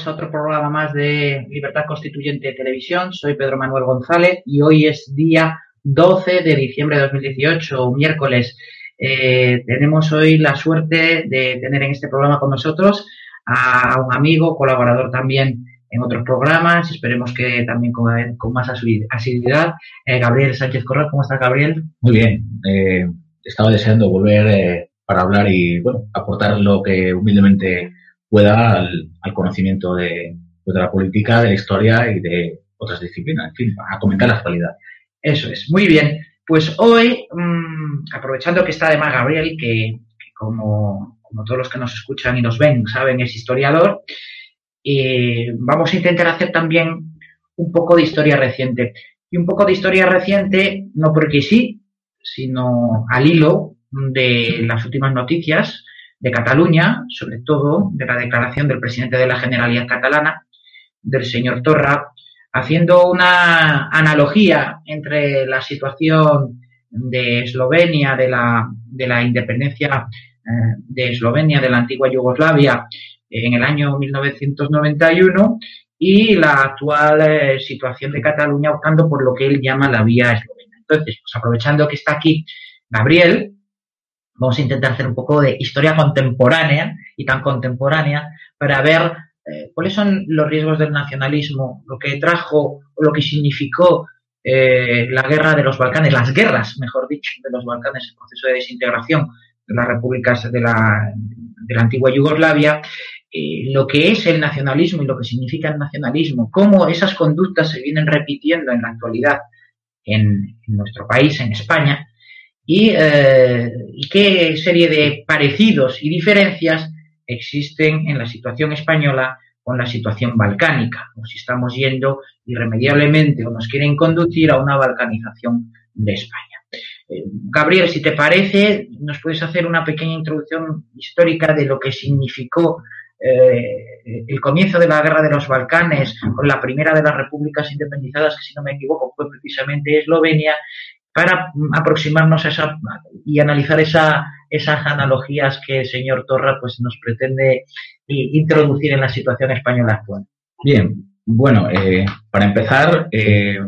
bienvenidos a otro programa más de Libertad Constituyente Televisión. Soy Pedro Manuel González y hoy es día 12 de diciembre de 2018, miércoles. Eh, tenemos hoy la suerte de tener en este programa con nosotros a un amigo, colaborador también en otros programas, esperemos que también con, con más asiduidad, eh, Gabriel Sánchez Corral. ¿Cómo estás, Gabriel? Muy bien, eh, estaba deseando volver eh, para hablar y bueno, aportar lo que humildemente pueda al, conocimiento de, pues, de, la política, de la historia y de otras disciplinas, en fin, a comentar la actualidad. Eso es, muy bien. Pues hoy, mmm, aprovechando que está además Gabriel, que, que como, como, todos los que nos escuchan y nos ven saben, es historiador, eh, vamos a intentar hacer también un poco de historia reciente. Y un poco de historia reciente, no porque sí, sino al hilo de las últimas noticias de Cataluña, sobre todo de la declaración del presidente de la Generalidad Catalana, del señor Torra, haciendo una analogía entre la situación de Eslovenia, de la, de la independencia eh, de Eslovenia, de la antigua Yugoslavia, en el año 1991, y la actual eh, situación de Cataluña optando por lo que él llama la vía eslovena. Entonces, pues aprovechando que está aquí Gabriel, vamos a intentar hacer un poco de historia contemporánea y tan contemporánea para ver eh, cuáles son los riesgos del nacionalismo, lo que trajo lo que significó eh, la guerra de los Balcanes, las guerras, mejor dicho, de los Balcanes, el proceso de desintegración de las repúblicas de la, antigua Yugoslavia, eh, lo que es el nacionalismo y lo que significa el nacionalismo, cómo esas conductas se vienen repitiendo en la actualidad en nuestro país, en España, y, eh, y, qué serie de parecidos y diferencias existen en la situación española con la situación balcánica, o si estamos yendo irremediablemente o nos quieren conducir a una balcanización de España. Eh, Gabriel, si te parece, nos puedes hacer una pequeña introducción histórica de lo que significó eh, el comienzo de la guerra de los Balcanes con la primera de las repúblicas independizadas, que si no me equivoco fue precisamente Eslovenia, para aproximarnos a esa y analizar esa, esas analogías que el señor Torra pues, nos pretende introducir en la situación española actual. Bien, bueno, eh, para empezar, eh,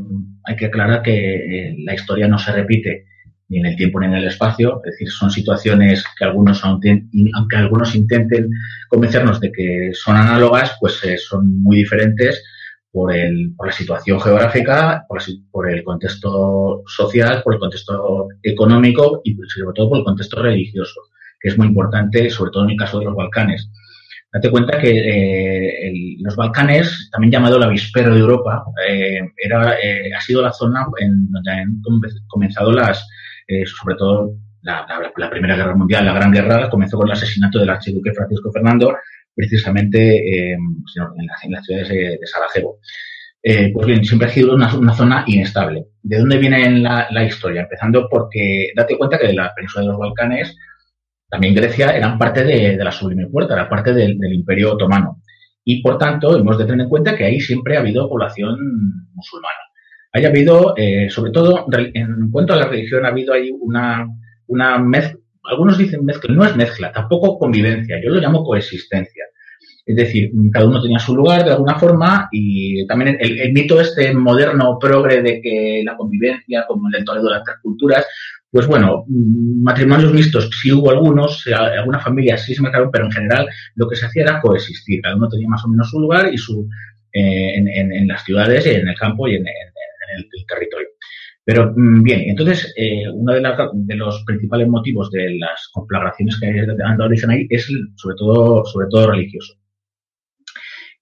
hay que aclarar que eh, la historia no se repite ni en el tiempo ni en el espacio, es decir, son situaciones que algunos, aunque algunos intenten convencernos de que son análogas, pues eh, son muy diferentes por, el, por la situación geográfica, por, la, por, el contexto social, por el contexto económico y sobre todo por el contexto religioso, que es muy importante, sobre todo en el caso de los Balcanes. Date cuenta que eh, el, los Balcanes, también llamado el avispero de Europa, eh, era, eh, ha sido la zona en donde han comenzado las, eh, sobre todo la, la, la, Primera Guerra Mundial, la Gran Guerra, comenzó con el asesinato del archiduque Francisco Fernando, precisamente eh, en, las, en, las, ciudades de, Sarajevo. Eh, pues bien, siempre ha sido una, una, zona inestable. ¿De dónde viene la, historia? Empezando porque date cuenta que la península de los Balcanes, también Grecia eran parte de, la Sublime Puerta, era parte del, Imperio Otomano. Y por tanto, hemos de tener en cuenta que ahí siempre ha habido población musulmana. Haya habido, eh, sobre todo, en cuanto a la religión, ha habido ahí una, una mezcla, algunos dicen mezcla, no es mezcla, tampoco convivencia, yo lo llamo coexistencia. Es decir, cada uno tenía su lugar de alguna forma y también el, mito este moderno progre de que la convivencia, como el Toledo de las tres culturas, pues bueno, mm, matrimonios mixtos sí hubo algunos, algunas familias sí se mezclaron, pero en general lo que se hacía era coexistir. Cada uno tenía más o menos su lugar y su eh, en, las ciudades, en el campo y en, el, territorio. Pero mm, bien, entonces eh, uno de, de, los principales motivos de las conflagraciones que han dado origen ahí es sobre todo, sobre todo religioso.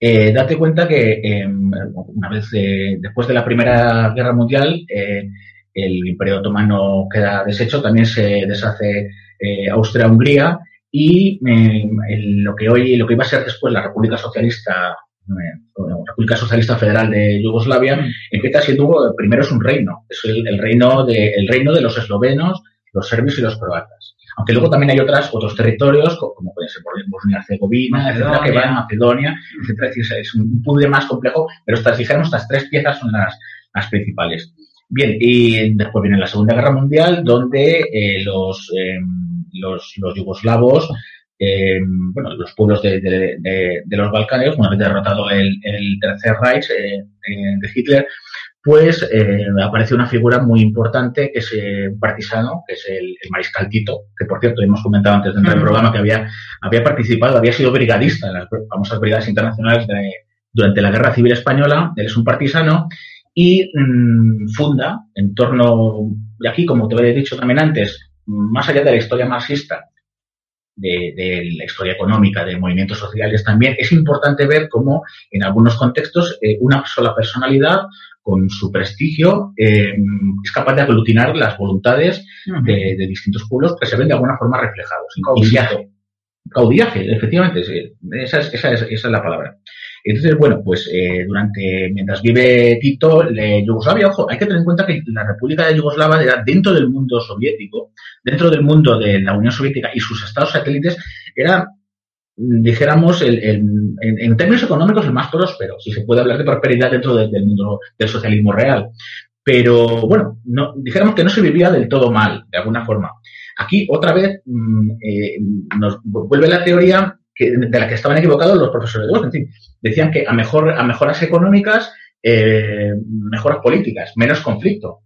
Eh, date cuenta que em, una vez después de la Primera Guerra Mundial el Imperio Otomano queda deshecho, también se deshace Austria-Hungría y em, lo que hoy lo que iba a ser después la República Socialista República Socialista Federal de Yugoslavia, mm. empieza siendo, primero es un reino, es el, reino, de, el reino de los eslovenos, los serbios y los croatas. Aunque luego también hay otras, otros territorios, como puede ser, por ejemplo, Bosnia-Herzegovina, etcétera, que van, Macedonia, etcétera. Es un puzzle más complejo, pero estas, dijéramos, estas tres piezas son las, las principales. Bien, y después viene la Segunda Guerra Mundial, donde eh, los, em, los, los yugoslavos eh, bueno, los pueblos de, de, los Balcanes, una vez derrotado el, el Tercer Reich eh, eh, de Hitler, pues aparece una figura muy importante que es un partisano, que es el, mariscal Tito, que por cierto hemos comentado antes dentro del programa que había, había participado, había sido brigadista en las famosas brigadas internacionales durante la Guerra Civil Española, él es un partisano y mm, funda en torno, y aquí como te había dicho también antes, más allá de la historia marxista, de, la historia económica, de movimientos sociales también, es importante ver cómo en algunos contextos eh, una sola personalidad con su prestigio eh, es capaz de aglutinar las voluntades de, distintos pueblos que se ven de alguna forma reflejados. Caudillaje. Caudillaje, efectivamente, esa, es, esa, es, esa es la palabra. Entonces, bueno, pues eh, durante, mientras vive Tito, Yugoslavia, ojo, hay que tener en cuenta que la República de Yugoslavia era dentro del mundo soviético, dentro del mundo de la Unión Soviética y sus estados satélites, era, dijéramos, el, en, términos económicos el más próspero, si se puede hablar de prosperidad dentro del mundo del socialismo real. Pero bueno, no, dijéramos que no se vivía del todo mal, de alguna forma. Aquí, otra vez, mm, eh, nos vuelve la teoría de la que estaban equivocados los profesores de En fin, decían que a, mejor, a mejoras económicas, eh, mejoras políticas, menos conflicto.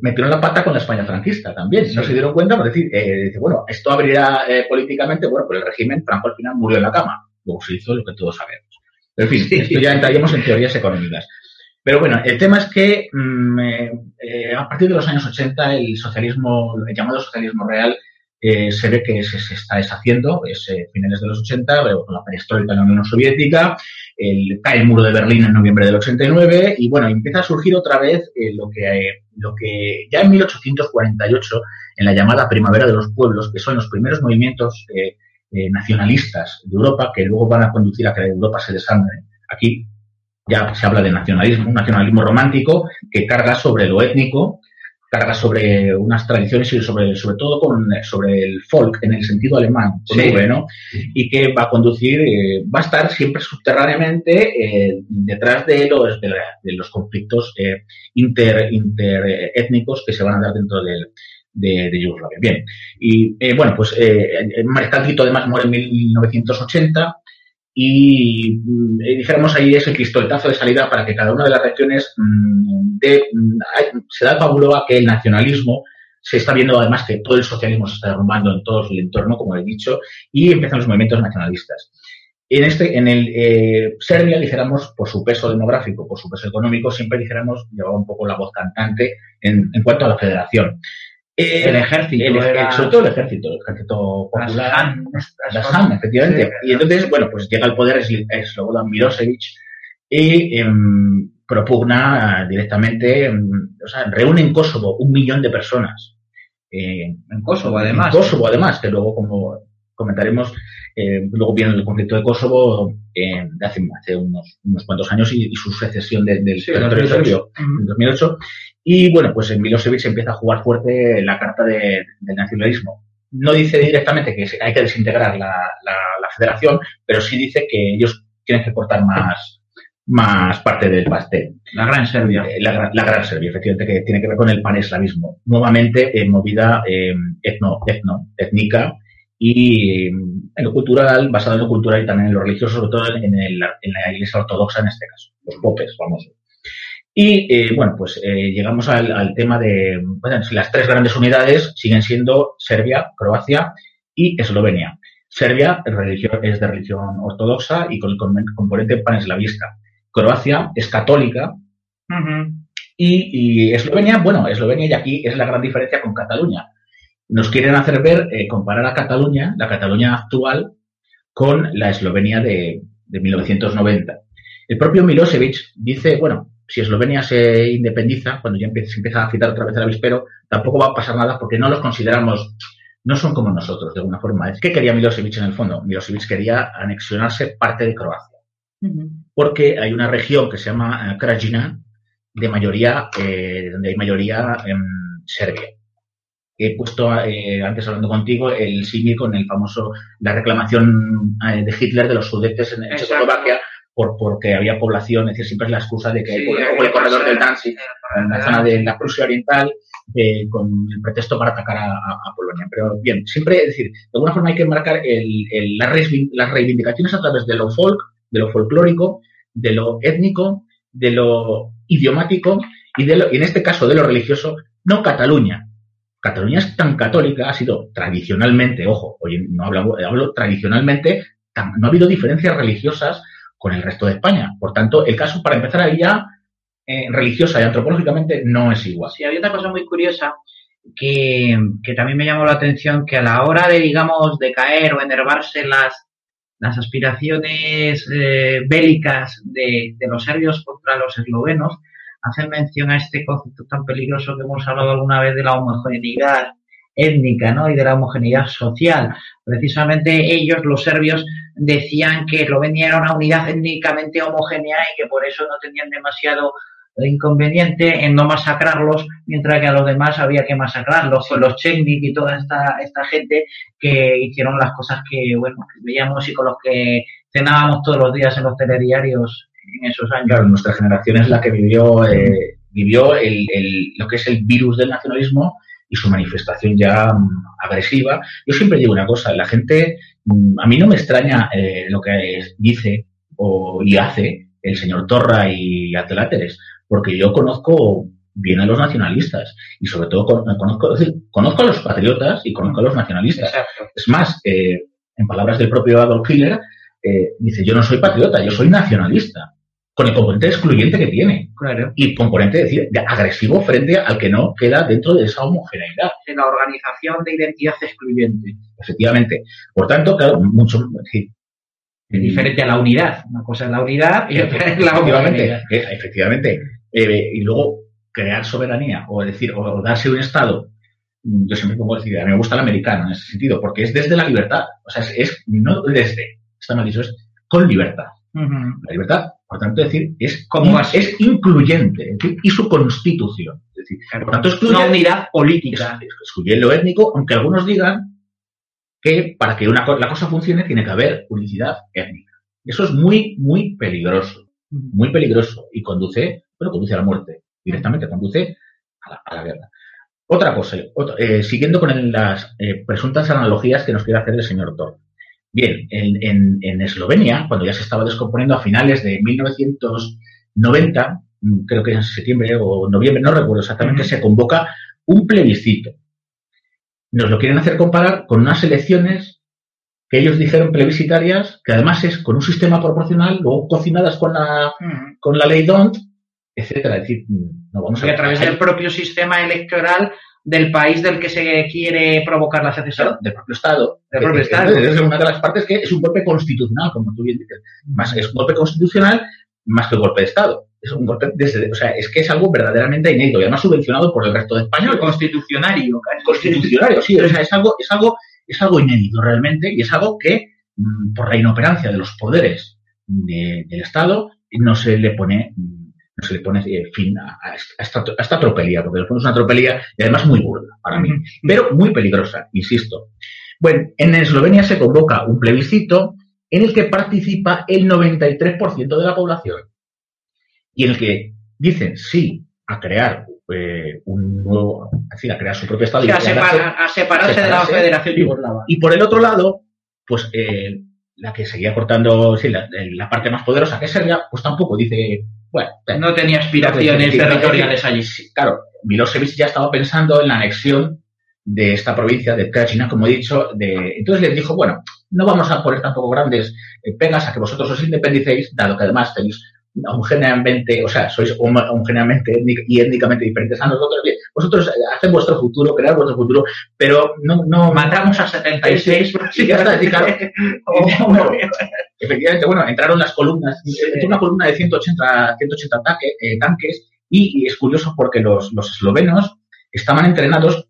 Metieron la pata con la España franquista también. No se dieron cuenta, por decir, eh, bueno, esto abrirá eh, políticamente, bueno, pues el régimen Franco al final murió en la cama. Luego se hizo lo que todos sabemos. Pero en fin, esto ya entraríamos en teorías económicas. Pero bueno, el tema es que mm, a partir de los años 80 el socialismo, el llamado socialismo real, eh, se ve que se, está deshaciendo, es eh, finales de los 80, con la perestroika en la Unión Soviética, el, cae el muro de Berlín en noviembre del 89 y bueno, empieza a surgir otra vez eh, lo, que, lo que ya en 1848, en la llamada Primavera de los Pueblos, que son los primeros movimientos nacionalistas de Europa que luego van a conducir a que Europa se desangre. Aquí ya se habla de nacionalismo, un nacionalismo romántico que carga sobre lo étnico, carga sobre unas tradiciones y sobre, sobre todo con, sobre el folk en el sentido alemán, ¿no? Y que va a conducir, eh, va a estar siempre subterráneamente eh, detrás de los, de, los conflictos eh, inter, interétnicos que se van a dar dentro de, de Yugoslavia. Bien, y eh, bueno, pues eh, Mariscal Tito además muere en 1980 y dijéramos ahí es el pistoletazo de salida para que cada una de las regiones mm, mm, se da el a que el nacionalismo se está viendo además que todo el socialismo se está derrumbando en todo el entorno, como he dicho, y empiezan los movimientos nacionalistas. En este, en el eh, Serbia, dijéramos, por su peso demográfico, por su peso económico, siempre dijéramos, llevaba un poco la voz cantante en cuanto a la federación. Eh, el ejército. Sobre todo el ejército, el ejército popular. Las efectivamente. Y entonces, bueno, pues llega al poder Slobodan Milosevic y em, propugna directamente, em, o sea, reúne en Kosovo un millón de personas. Eh, en Kosovo, además. En Kosovo, además, que luego, como comentaremos, eh, luego viene el conflicto de Kosovo de hace, hace unos, unos, cuantos años y, su secesión del territorio en 2008. Y bueno, pues en Milosevic empieza a jugar fuerte la carta del nacionalismo. No dice directamente que hay que desintegrar la, federación, pero sí dice que ellos tienen que cortar más, más parte del pastel. La Gran Serbia. Eh, la, Gran Serbia, efectivamente, que tiene que ver con el paneslavismo. Nuevamente, eh, movida eh, etno, etno, étnica y en lo cultural, basado en lo cultural y también en lo religioso, sobre todo en, en la iglesia ortodoxa en este caso, los popes famosos. Y eh, bueno, pues eh, llegamos al, tema de bueno, las tres grandes unidades siguen siendo Serbia, Croacia y Eslovenia. Serbia es de religión ortodoxa y con el componente paneslavista. Croacia es católica y, Eslovenia, bueno, Eslovenia y aquí es la gran diferencia con Cataluña. Nos quieren hacer ver, eh, comparar a Cataluña, la Cataluña actual, con la Eslovenia de, de 1990. El propio Milosevic dice, bueno, si Eslovenia se independiza, cuando ya empieza, se empieza a citar otra vez el avispero, tampoco va a pasar nada porque no los consideramos, no son como nosotros de alguna forma. ¿Qué quería Milosevic en el fondo? Milosevic quería anexionarse parte de Croacia. Porque hay una región que se llama eh, Krajina, de mayoría, eh, donde hay mayoría en Serbia. He puesto eh, antes hablando contigo el símil con el famoso, la reclamación de Hitler de los sudetes en, Checoslovaquia, por, porque había población, es decir, siempre es la excusa de que hay el, corredor del Danzig, en la zona de la Prusia Oriental, con el pretexto para atacar a, Polonia. Pero bien, siempre, es decir, de alguna forma hay que marcar las reivindicaciones a través de lo folk, de lo folclórico, de lo étnico, de lo idiomático y, de lo, y en este caso de lo religioso, no Cataluña. Cataluña es tan católica, ha sido tradicionalmente, ojo, hoy no hablo, hablo tradicionalmente, no ha habido diferencias religiosas con el resto de España. Por tanto, el caso, para empezar ahí ya, eh, religiosa y antropológicamente, no es igual. Sí, había otra cosa muy curiosa que, también me llamó la atención, que a la hora de, digamos, de caer o enervarse las, las aspiraciones eh, bélicas de, de, los serbios contra los eslovenos, hacen mención a este concepto tan peligroso que hemos hablado alguna vez de la homogeneidad étnica ¿no? y de la homogeneidad social. Precisamente ellos, los serbios, decían que Eslovenia era una unidad étnicamente homogénea y que por eso no tenían demasiado inconveniente en no masacrarlos, mientras que a los demás había que masacrarlos, con los Chechnik y toda esta, esta gente que hicieron las cosas que, bueno, veíamos y con los que cenábamos todos los días en los telediarios en esos años. Claro, nuestra generación es la que vivió, eh, vivió el, lo que es el virus del nacionalismo y su manifestación ya mm, agresiva. Yo siempre digo una cosa, la gente, mm, a mí no me extraña eh, lo que dice o, y hace el señor Torra y Atláteres, porque yo conozco bien a los nacionalistas y sobre todo conozco, conozco a los patriotas y conozco a los nacionalistas. Es más, eh, en palabras del propio Adolf Hitler, eh, dice, yo no soy patriota, yo soy nacionalista con el componente excluyente que tiene. Claro. Y componente decir, de agresivo frente al que no queda dentro de esa homogeneidad. En la organización de identidad excluyente. Efectivamente. Por tanto, claro, mucho. Sí. Es diferente a la unidad. Una cosa es la unidad y otra es la homogeneidad. Efectivamente. Eh, y luego, crear soberanía, o decir, o, darse un Estado. Yo siempre pongo decir, a mí me gusta el americano en ese sentido, porque es desde la libertad. O sea, es, no desde, está mal dicho, es con libertad. La libertad, por tanto, decir, es, como es incluyente y su constitución. Es decir, por tanto, excluye, una unidad política. excluye lo étnico, aunque algunos digan que para que una, la cosa funcione tiene que haber unicidad étnica. Eso es muy, muy peligroso. Muy peligroso y conduce, bueno, conduce a la muerte. Directamente conduce a la, guerra. Otra cosa, eh, siguiendo con las eh, presuntas analogías que nos quiere hacer el señor Thor. Bien, en, en, Eslovenia, cuando ya se estaba descomponiendo a finales de 1990, mm, creo que en septiembre o noviembre, no recuerdo exactamente, se convoca un plebiscito. Nos lo quieren hacer comparar con unas elecciones que ellos dijeron plebiscitarias, que además es con un sistema proporcional, luego cocinadas con la, con la ley DONT, etcétera. Es decir, mm, no vamos a, y a través del propio sistema electoral del país del que se quiere provocar la secesión. del propio Estado. Del propio Estado. Es una de las partes que es un golpe constitucional, como tú bien dices. Más, es un golpe constitucional más que un golpe de Estado. Es un golpe desde, o sea, es que es algo verdaderamente inédito y además subvencionado por el resto de España. Constitucionario. Constitucionario, sí. O sea, es algo, es algo, es algo inédito realmente y es algo que, mm, por la inoperancia de los poderes del Estado, no se le pone no se le pone eh, fin a, esta, a, tropelía, porque es una tropelía y además muy burda para mí, pero muy peligrosa, insisto. Bueno, en Eslovenia se convoca un plebiscito en el que participa el 93% de la población y en el que dicen sí a crear eh, un nuevo, así, a crear su propio Estado. y a, a separarse de la Federación Yugoslava. Y por el otro lado, pues eh, la que seguía cortando, sí, la, parte más poderosa, que sería, pues tampoco dice, bueno. No tenía aspiraciones territoriales allí. Claro, Milosevic ya estaba pensando en la anexión de esta provincia de Krajina, como he dicho, de, entonces les dijo, bueno, no vamos a poner tampoco grandes eh, pegas a que vosotros os independicéis, dado que además tenéis homogéneamente, o sea, sois homogéneamente y étnicamente diferentes a nosotros, vosotros eh, hacen vuestro futuro, cread vuestro futuro, pero no... no Matamos a 76, sí, ya está, claro. efectivamente, bueno, entraron las columnas, entró una columna de 180, 180 eh, tanques y, es curioso porque los, los eslovenos estaban entrenados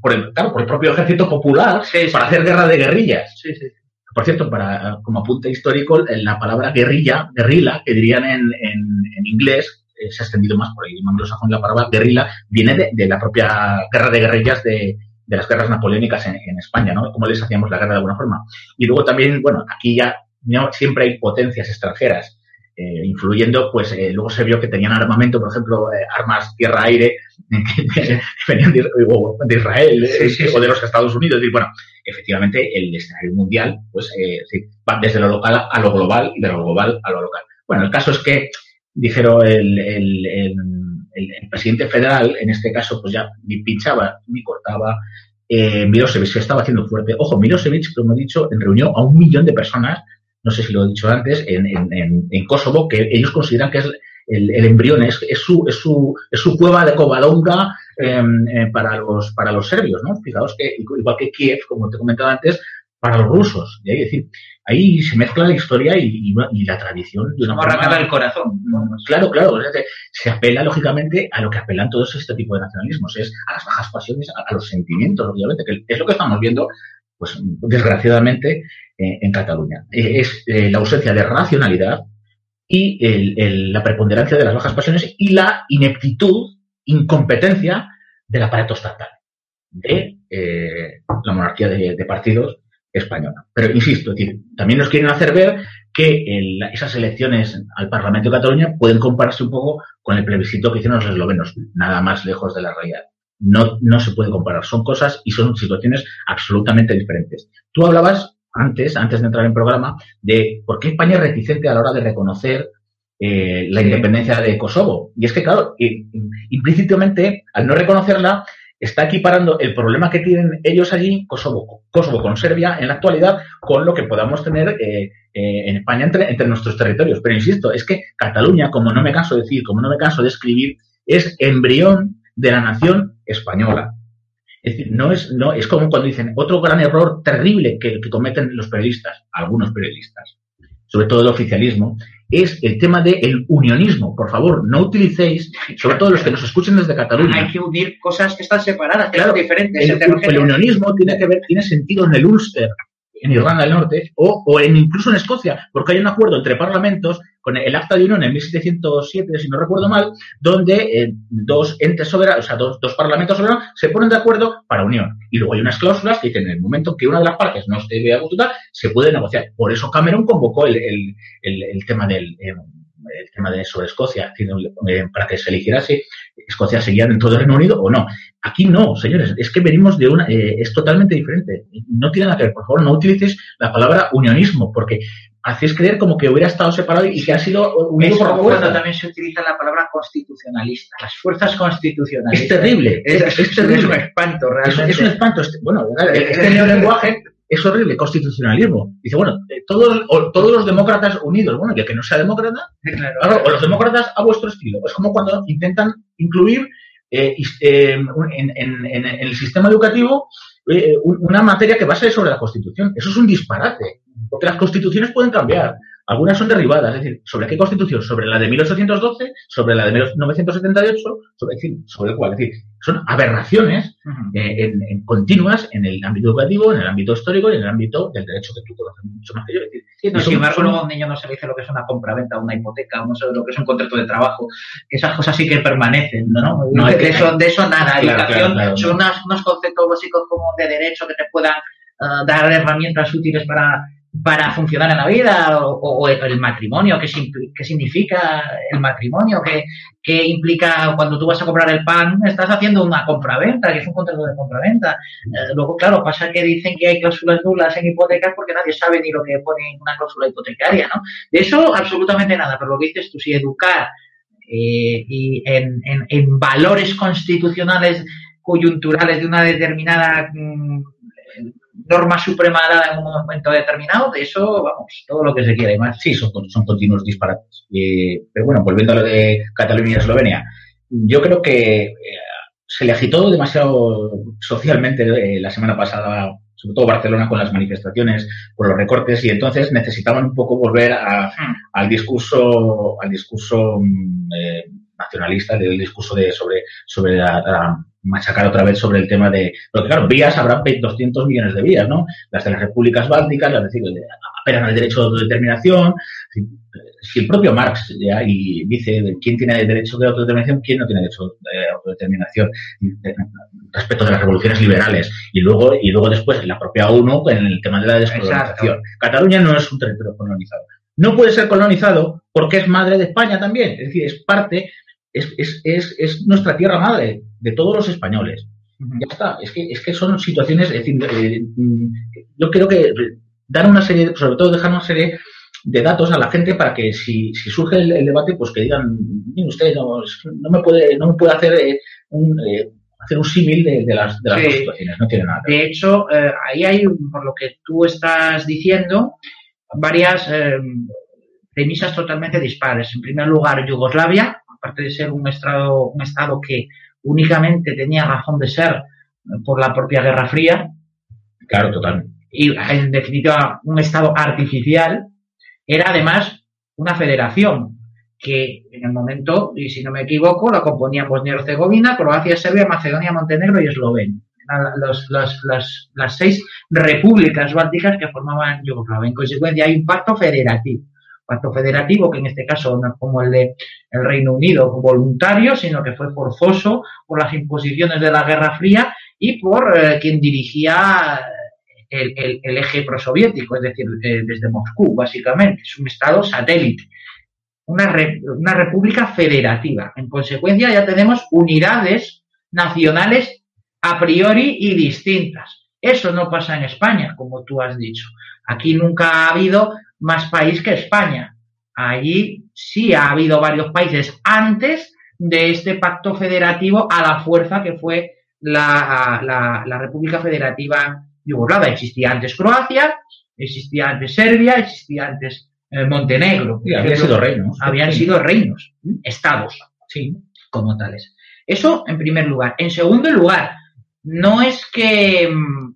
por, el, claro, por el propio ejército popular para hacer guerra de guerrillas. Sí, sí. Por cierto, para, como apunte histórico, la palabra guerrilla, guerrilla, que dirían en, en, inglés, eh, se ha extendido más por el idioma anglosajón, la palabra guerrilla viene de, la propia guerra de guerrillas de, de las guerras napoleónicas en, España, ¿no? Como les hacíamos la guerra de alguna forma. Y luego también, bueno, aquí ya siempre hay potencias extranjeras eh, influyendo, pues eh, luego se vio que tenían armamento, por ejemplo, eh, armas tierra-aire que venían de, Israel o de los Estados Unidos. Y bueno, efectivamente el escenario mundial pues va desde lo local a lo global y de lo global a lo local. Bueno, el caso es que, dijeron el, el, el, presidente federal, en este caso, pues ya ni pinchaba ni cortaba, eh, Milosevic se estaba haciendo fuerte. Ojo, Milosevic, como he dicho, reunió a un millón de personas no sé si lo he dicho antes, en, en, en Kosovo, que ellos consideran que es el, el embrión, es, es, su, es, su, es su cueva de Covadonga em, eh, para, los, para los serbios, ¿no? Fijaos que, igual que Kiev, como te comentaba antes, para los rusos. Es decir, ahí se mezcla la historia y, y, la tradición de una forma... el corazón. Claro, claro. Se apela, lógicamente, a lo que apelan todos este tipo de nacionalismos. Es a las bajas pasiones, a, los sentimientos, obviamente, que es lo que estamos viendo, pues, desgraciadamente, eh, en Cataluña. Eh, es eh, la ausencia de racionalidad y la preponderancia de las bajas pasiones y la ineptitud, incompetencia del aparato estatal de la monarquía de, partidos española. Pero insisto, también nos quieren hacer ver que esas elecciones al Parlamento de Cataluña pueden compararse un poco con el plebiscito que hicieron los eslovenos, nada más lejos de la realidad. No, no se puede comparar, son cosas y son situaciones absolutamente diferentes. Tú hablabas antes, antes de entrar en programa, de por qué España es reticente a la hora de reconocer eh, la independencia de Kosovo. Y es que, claro, implícitamente, al no reconocerla, está equiparando el problema que tienen ellos allí, Kosovo, Kosovo con Serbia, en la actualidad, con lo que podamos tener eh, eh, en España entre, entre nuestros territorios. Pero insisto, es que Cataluña, como no me canso de decir, como no me canso de escribir, es embrión de la nación española. Es decir, no es, no, es como cuando dicen otro gran error terrible que, que cometen los periodistas, algunos periodistas, sobre todo el oficialismo, es el tema del unionismo. Por favor, no utilicéis, sobre todo los que nos escuchen desde Cataluña. Hay que unir cosas que están separadas, claro, diferentes. El, el, unionismo tiene que ver, tiene sentido en el Ulster, en Irlanda del Norte, o, o en, incluso en Escocia, porque hay un acuerdo entre parlamentos con el Acta de Unión en 1707, si no recuerdo mal, donde eh, dos entes soberanos, o sea, dos, dos, parlamentos soberanos se ponen de acuerdo para unión. Y luego hay unas cláusulas que dicen en el momento que una de las partes no se debe votar, se puede negociar. Por eso Cameron convocó el, el, el, tema del... Eh, el tema de sobre Escocia, eh, para que se eligiera si Escocia seguía dentro del Reino Unido o no. Aquí no, señores, es que venimos de una, es totalmente diferente. No tiene nada que ver, por favor, no utilices la palabra unionismo, porque hacéis creer como que hubiera estado separado y que ha sido unido por cuando también se utiliza la palabra constitucionalista, las fuerzas constitucionalistas. Es terrible, es, terrible. Es un espanto, realmente. Es, un espanto. Este, bueno, este neolenguaje es horrible, constitucionalismo. Dice, bueno, eh, todos, todos los demócratas unidos, bueno, el que no sea demócrata, claro. o los demócratas a vuestro estilo. Es como cuando intentan incluir eh, eh, en, en, en, el sistema educativo una materia que va a ser sobre la Constitución. Eso es un disparate. Porque las constituciones pueden cambiar. Algunas son derribadas, es decir, ¿sobre qué constitución? ¿Sobre la de 1812? ¿Sobre la de 1978? Sobre, es decir, ¿sobre cuál? Es decir, son aberraciones eh, en, continuas en el ámbito educativo, en el ámbito histórico y en el ámbito del derecho que tú conoces mucho más que yo. decir, sin embargo, luego a un niño no se le dice lo que es una compraventa, una hipoteca, no sé lo que es un contrato de trabajo, que esas cosas sí que permanecen, ¿no? no de, eso, de eso nada. Educación son unos conceptos básicos como de derecho que te puedan ah, dar herramientas útiles para para funcionar en la vida o, el matrimonio, ¿qué, qué, significa el matrimonio, ¿Qué, ¿Qué, implica cuando tú vas a comprar el pan, estás haciendo una compraventa, que es un contrato de compraventa. Eh, luego, claro, pasa que dicen que hay cláusulas nulas en hipotecas porque nadie sabe ni lo que pone en una cláusula hipotecaria, ¿no? De eso absolutamente nada, pero lo que dices tú, si educar eh, y en, en, valores constitucionales coyunturales de una determinada mm, norma suprema dada en un momento determinado, de eso, vamos, todo lo que se quiera y más. Sí, son, son continuos disparates. pero bueno, volviendo a lo de Cataluña y Eslovenia, yo creo que eh, se le agitó demasiado socialmente eh, la semana pasada, sobre todo Barcelona con las manifestaciones, por los recortes, y entonces necesitaban un poco volver hmm. al discurso, al discurso mm, eh, nacionalista, del discurso de sobre, sobre la machacar otra vez sobre el tema de. Porque, claro, vías habrá 200 millones de vías, ¿no? Las de las repúblicas bálticas, las de apelan al derecho de autodeterminación. Si el propio Marx ya y dice quién tiene derecho de autodeterminación, quién no tiene derecho de autodeterminación respecto de las revoluciones liberales. Y luego, y luego después la propia ONU en el tema de la descolonización. Cataluña no es un territorio colonizado. No puede ser colonizado porque es madre de España también. Es decir, es parte es, es, es, es, nuestra tierra madre, de todos los españoles. Ya está, es que, es que son situaciones, es decir, eh, yo creo que dar una serie, sobre todo dejar una serie de datos a la gente para que si, si surge el, debate, pues que digan, usted, no, no, me puede, no me puede hacer eh, un, eh, hacer un símil de, las, de las dos situaciones, no tiene nada. De hecho, ahí hay, por lo que tú estás diciendo, varias premisas totalmente dispares. En primer lugar, Yugoslavia, aparte de ser un estado, un estado que únicamente tenía razón de ser eh, por la propia Guerra Fría. Claro, total. Y en definitiva, un estado artificial, era además una federación que en el momento, y si no me equivoco, la componían Bosnia y Herzegovina, Croacia, Serbia, Macedonia, Montenegro y Eslovenia. las seis repúblicas bálticas que formaban Yugoslavia. En consecuencia, hay un pacto federativo pacto federativo, que en este caso no es como el de el Reino Unido voluntario, sino que fue forzoso por las imposiciones de la Guerra Fría y por eh, quien dirigía el, eje prosoviético, es decir, eh, desde Moscú, básicamente. Es un Estado satélite. Una, una república federativa. En consecuencia, ya tenemos unidades nacionales a priori y distintas. Eso no pasa en España, como tú has dicho. Aquí nunca ha habido más país que España. Allí sí ha habido varios países antes de este pacto federativo a la fuerza que fue la, la, República Federativa Yugoslava. Existía antes Croacia, existía antes Serbia, existía antes eh, Montenegro. habían sido reinos. Habían sido reinos, estados, sí, como tales. Eso en primer lugar. En segundo lugar, no es que mm,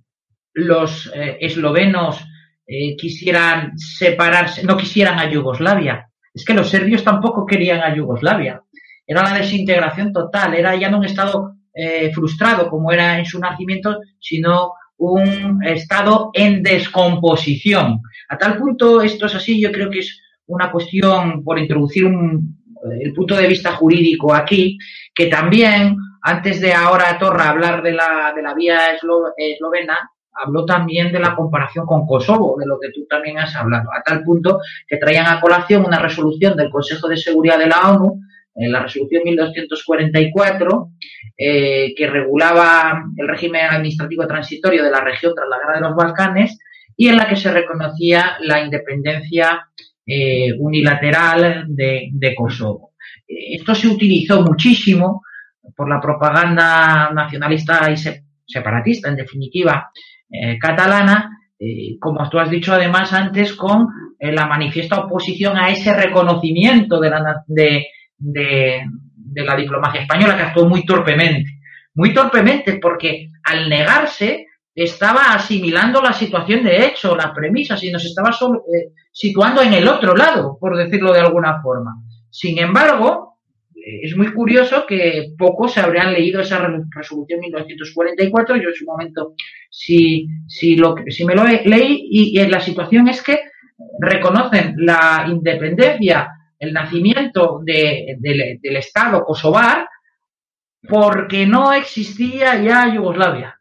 los eh, eslovenos eh, quisieran separarse, no quisieran a Yugoslavia. Es que los serbios tampoco querían a Yugoslavia. Era la desintegración total, era ya no un estado eh, frustrado como era en su nacimiento, sino un estado en descomposición. A tal punto, esto es así, yo creo que es una cuestión por introducir el punto de vista jurídico aquí, que también, antes de ahora Torra hablar de la, de la vía eslovena, habló también de la comparación con Kosovo, de lo que tú también has hablado, a tal punto que traían a colación una resolución del Consejo de Seguridad de la ONU, en la resolución 1244, eh, que regulaba el régimen administrativo transitorio de la región tras la guerra de los Balcanes y en la que se reconocía la independencia eh, unilateral de Kosovo. Esto se utilizó muchísimo por la propaganda nacionalista y separatista, en definitiva, eh, catalana, eh, como tú has dicho además antes, con eh, la manifiesta oposición a ese reconocimiento de la, de, de, la diplomacia española, que actuó muy torpemente. Muy torpemente, porque al negarse estaba asimilando la situación de hecho, las premisas, y nos estaba situando en el otro lado, por decirlo de alguna forma. Sin embargo, es muy curioso que pocos habrían leído esa resolución 1944. Yo en su momento sí, sí, lo, sí me lo leí y, la situación es que reconocen la independencia, el nacimiento del Estado kosovar porque no existía ya Yugoslavia.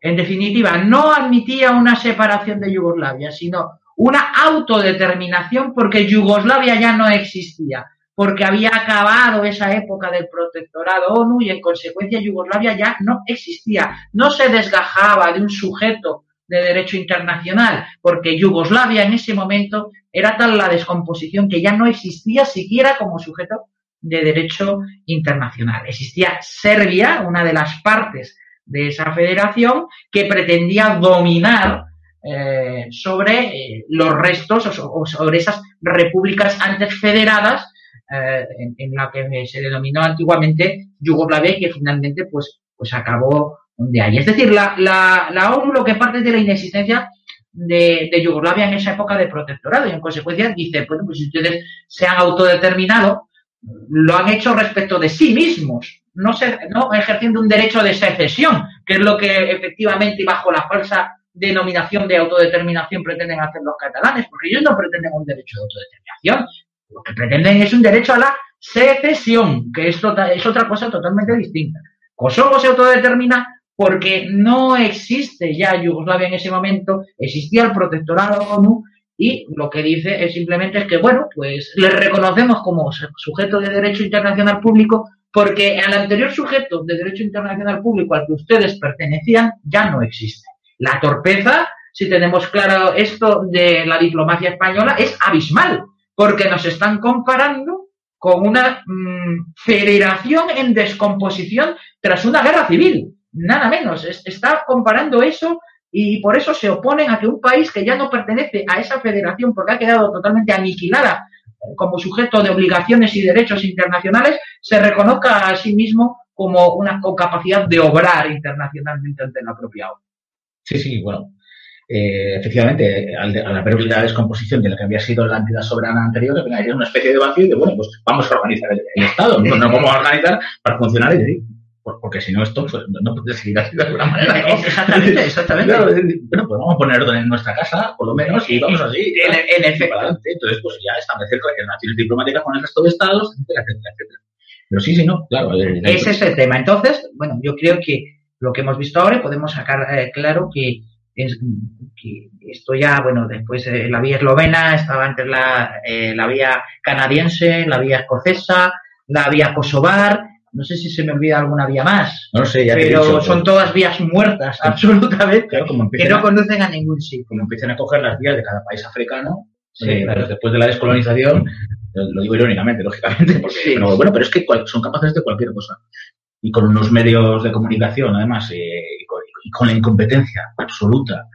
En definitiva, no admitía una separación de Yugoslavia, sino una autodeterminación porque Yugoslavia ya no existía, porque había acabado esa época del protectorado ONU y en consecuencia Yugoslavia ya no existía, no se desgajaba de un sujeto de derecho internacional, porque Yugoslavia en ese momento era tal la descomposición que ya no existía siquiera como sujeto de derecho internacional. Existía Serbia, una de las partes de esa federación, que pretendía dominar eh, sobre eh, los restos o, sobre esas repúblicas antes federadas eh, en, la que se denominó antiguamente Yugoslavia y que finalmente pues, pues acabó de ahí. Es decir, la, la, la ONU lo que parte de la inexistencia de, Yugoslavia en esa época de protectorado y en consecuencia dice, bueno, pues si ustedes se han autodeterminado, lo han hecho respecto de sí mismos, no, se, no ejerciendo un derecho de secesión, que es lo que efectivamente bajo la falsa denominación de autodeterminación pretenden hacer los catalanes, porque ellos no pretenden un derecho de autodeterminación, lo que pretenden es un derecho a la secesión, que es, tota, es otra cosa totalmente distinta. Kosovo se autodetermina porque no existe ya Yugoslavia en ese momento, existía el protectorado ONU y lo que dice es simplemente es que, bueno, pues le reconocemos como sujeto de derecho internacional público porque el anterior sujeto de derecho internacional público al que ustedes pertenecían ya no existe. La torpeza, si tenemos claro esto de la diplomacia española, es abismal, porque nos están comparando con una mm, federación en descomposición tras una guerra civil. Nada menos. está comparando eso y por eso se oponen a que un país que ya no pertenece a esa federación porque ha quedado totalmente aniquilada como sujeto de obligaciones y derechos internacionales, se reconozca a sí mismo como una con capacidad de obrar internacionalmente ante la propia ONU. Sí, sí, bueno. Eh, efectivamente, al, al, haber la descomposición de lo que había sido la entidad soberana anterior, había una especie de vacío y de, bueno, pues vamos a organizar el, Estado, no nos vamos a organizar para funcionar y porque si no esto pues, no puede seguir así de alguna manera. Exactamente, exactamente. bueno, pues vamos a poner orden en nuestra casa, por lo menos, y vamos así. En, en efecto. Entonces, pues ya establecer relaciones diplomáticas con el resto de estados, etcétera, etcétera, etcétera. Pero sí, sí, no, claro. Ese es el tema. Entonces, bueno, yo creo que lo que hemos visto ahora podemos sacar eh, claro que, es, que, esto ya, bueno, después eh, la vía eslovena estaba antes la, eh, la vía canadiense, la vía escocesa, la vía kosovar, no sé si se me olvida alguna vía más. No sé, ya Pero son todas vías muertas, absolutamente, que no conducen a ningún sitio. Como empiezan a coger las vías de cada país africano, sí, claro. después de la descolonización, lo digo irónicamente, lógicamente, porque, sí. pero, bueno, pero es que son capaces de cualquier cosa y con unos medios de comunicación, además, eh, y, con, la incompetencia absoluta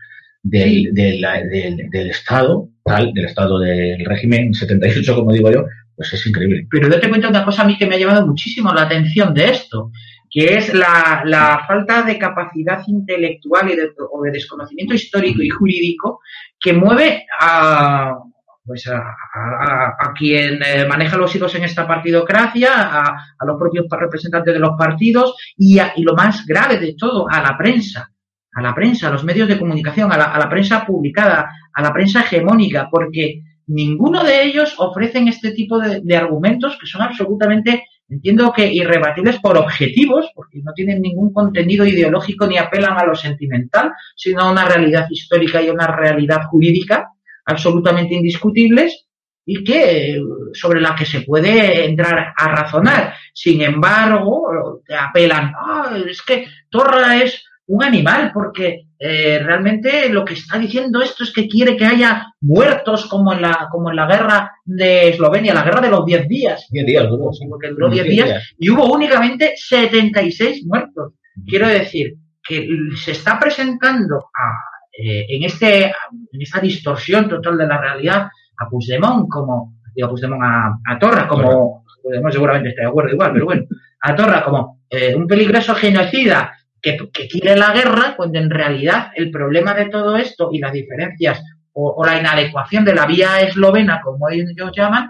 del, del, del, del, Estado, tal, del Estado del régimen 78, como digo yo, pues es increíble. Pero yo te cuento una cosa a mí que me ha llamado muchísimo la atención de esto, que es la, la falta de capacidad intelectual y de, o de desconocimiento histórico y jurídico que mueve a, pues a, a, quien eh, maneja los hilos en esta partidocracia, a, a los propios representantes de los partidos y, y, lo más grave de todo, a la prensa, a la prensa, a los medios de comunicación, a la, a la prensa publicada, a la prensa hegemónica, porque ninguno de ellos ofrecen este tipo de, de argumentos que son absolutamente entiendo que irrebatibles por objetivos, porque no tienen ningún contenido ideológico ni apelan a lo sentimental, sino a una realidad histórica y a una realidad jurídica absolutamente indiscutibles y que sobre la que se puede entrar a razonar. Sin embargo, apelan, ah, es que Torra es un animal porque eh, realmente lo que está diciendo esto es que quiere que haya muertos como en la como en la guerra de Eslovenia, la guerra de los 10 días. 10 días, duró, porque duró 10 días, días y hubo únicamente 76 muertos. Quiero decir que se está presentando a eh, en, este, en esta distorsión total de la realidad a Puigdemont como, digo, Puigdemont a, a Torra como, Puigdemont seguramente está de acuerdo igual, pero bueno, a Torra como eh, un peligroso genocida que, que, quiere la guerra, cuando en realidad el problema de todo esto y las diferencias o, o la inadecuación de la vía eslovena, como ellos llaman,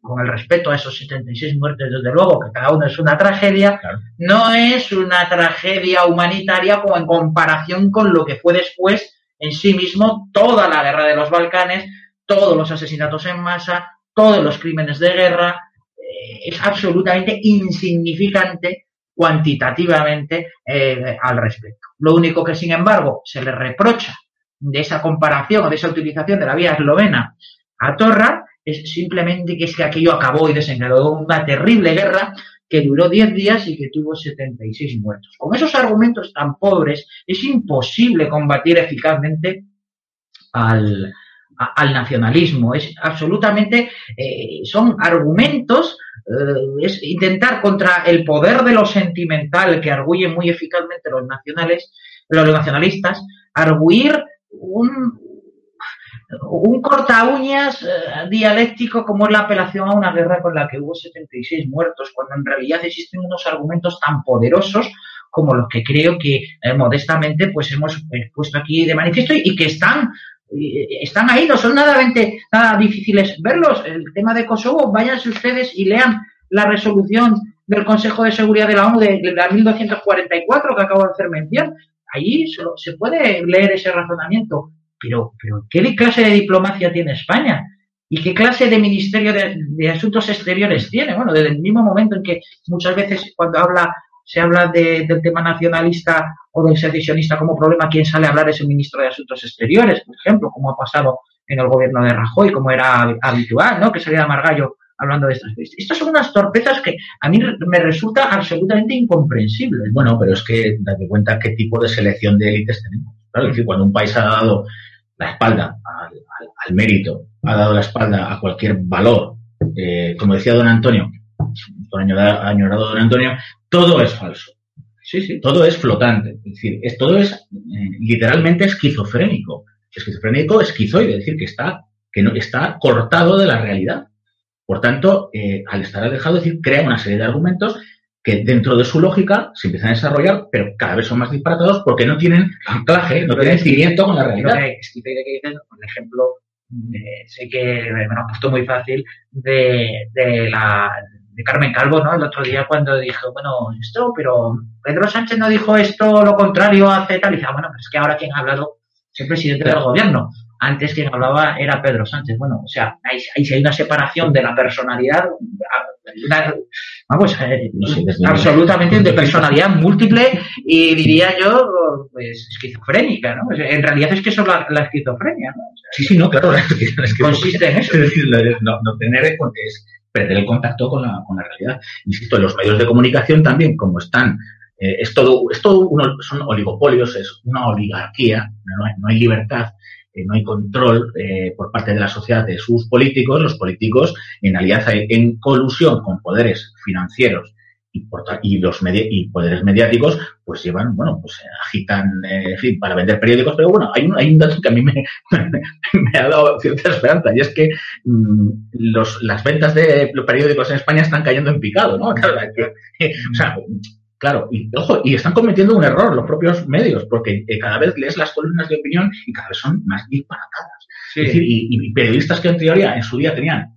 con el respeto a esos 76 muertes, desde luego, que cada uno es una tragedia, claro. no es una tragedia humanitaria como en comparación con lo que fue después en sí mismo toda la guerra de los Balcanes, todos los asesinatos en masa, todos los crímenes de guerra, eh, es absolutamente insignificante cuantitativamente eh, al respecto. Lo único que, sin embargo, se le reprocha de esa comparación o de esa utilización de la vía eslovena a Torra es simplemente que es que aquello acabó y desencadenó una terrible guerra que duró 10 días y que tuvo 76 muertos. Con esos argumentos tan pobres es imposible combatir eficazmente al, al nacionalismo. Es absolutamente, eh, son argumentos, eh, es intentar contra el poder de lo sentimental que arguyen muy eficazmente los nacionales, los nacionalistas, arguir un, un corta uñas eh, dialéctico como es la apelación a una guerra con la que hubo 76 muertos, cuando en realidad existen unos argumentos tan poderosos como los que creo que eh, modestamente pues hemos eh, puesto aquí de manifiesto y, que están están ahí, no son nada, nada difíciles verlos. El tema de Kosovo, váyanse ustedes y lean la resolución del Consejo de Seguridad de la ONU de, de la 1244 que acabo de hacer mención. Ahí se puede leer ese razonamiento pero, pero ¿qué clase de diplomacia tiene España? ¿Y qué clase de Ministerio de, Asuntos Exteriores tiene? Bueno, desde el mismo momento en que muchas veces cuando habla, se habla del tema nacionalista o del secesionista como problema, ¿quién sale a hablar es el ministro de Asuntos Exteriores, por ejemplo, como ha pasado en el gobierno de Rajoy, como era habitual, ¿no? Que saliera Margallo hablando de estas cosas. Estas son unas torpezas que a mí me resulta absolutamente incomprensible. Bueno, pero es que date cuenta qué tipo de selección de élites tenemos. Es decir, cuando un país ha dado la espalda al, mérito, ha dado la espalda a cualquier valor, eh, como decía don Antonio, añorado don Antonio, todo es falso. Sí, sí. Todo es flotante. Es decir, es, todo es eh, literalmente esquizofrénico. Esquizofrénico, esquizoide, es decir, que está, que no, está cortado de la realidad. Por tanto, eh, al estar alejado, es decir, crea una serie de argumentos que dentro de su lógica se empiezan a desarrollar, pero cada vez son más disparatados porque no tienen anclaje, no tienen cimiento con la realidad. Es que, por ejemplo, eh, sé que me lo ha puesto muy fácil de, de la de Carmen Calvo, ¿no? El otro día cuando dijo, bueno, esto, pero Pedro Sánchez no dijo esto, lo contrario hace tal, y dice, ah, bueno, pues es que ahora quien ha hablado es el presidente del gobierno. Antes quien hablaba era Pedro Sánchez. Bueno, o sea, ahí, ahí hay una separación de la personalidad vamos, eh, absolutamente de personalidad múltiple y diría yo, pues esquizofrénica, ¿no? En realidad es que eso es la, esquizofrenia, ¿no? sí, sí, no, claro, consiste en eso. Es decir, no, tener es perder el contacto con la, con la realidad. Insisto, los medios de comunicación también, como están eh, es todo, es todo uno, son oligopolios, es una oligarquía, no hay libertad no hay control eh, por parte de la sociedad de sus políticos, los políticos en alianza, en colusión con poderes financieros y, y los y poderes mediáticos, pues llevan, bueno, pues agitan, eh, para vender periódicos, pero bueno, hay un, hay un dato que a mí me, ha dado cierta esperanza y es que mm, las ventas de periódicos en España están cayendo en picado, ¿no? o sea, Claro, y ojo, y están cometiendo un error los propios medios, porque eh, cada vez lees las columnas de opinión y cada vez son más disparatadas. Es decir, y, periodistas que en teoría en su día tenían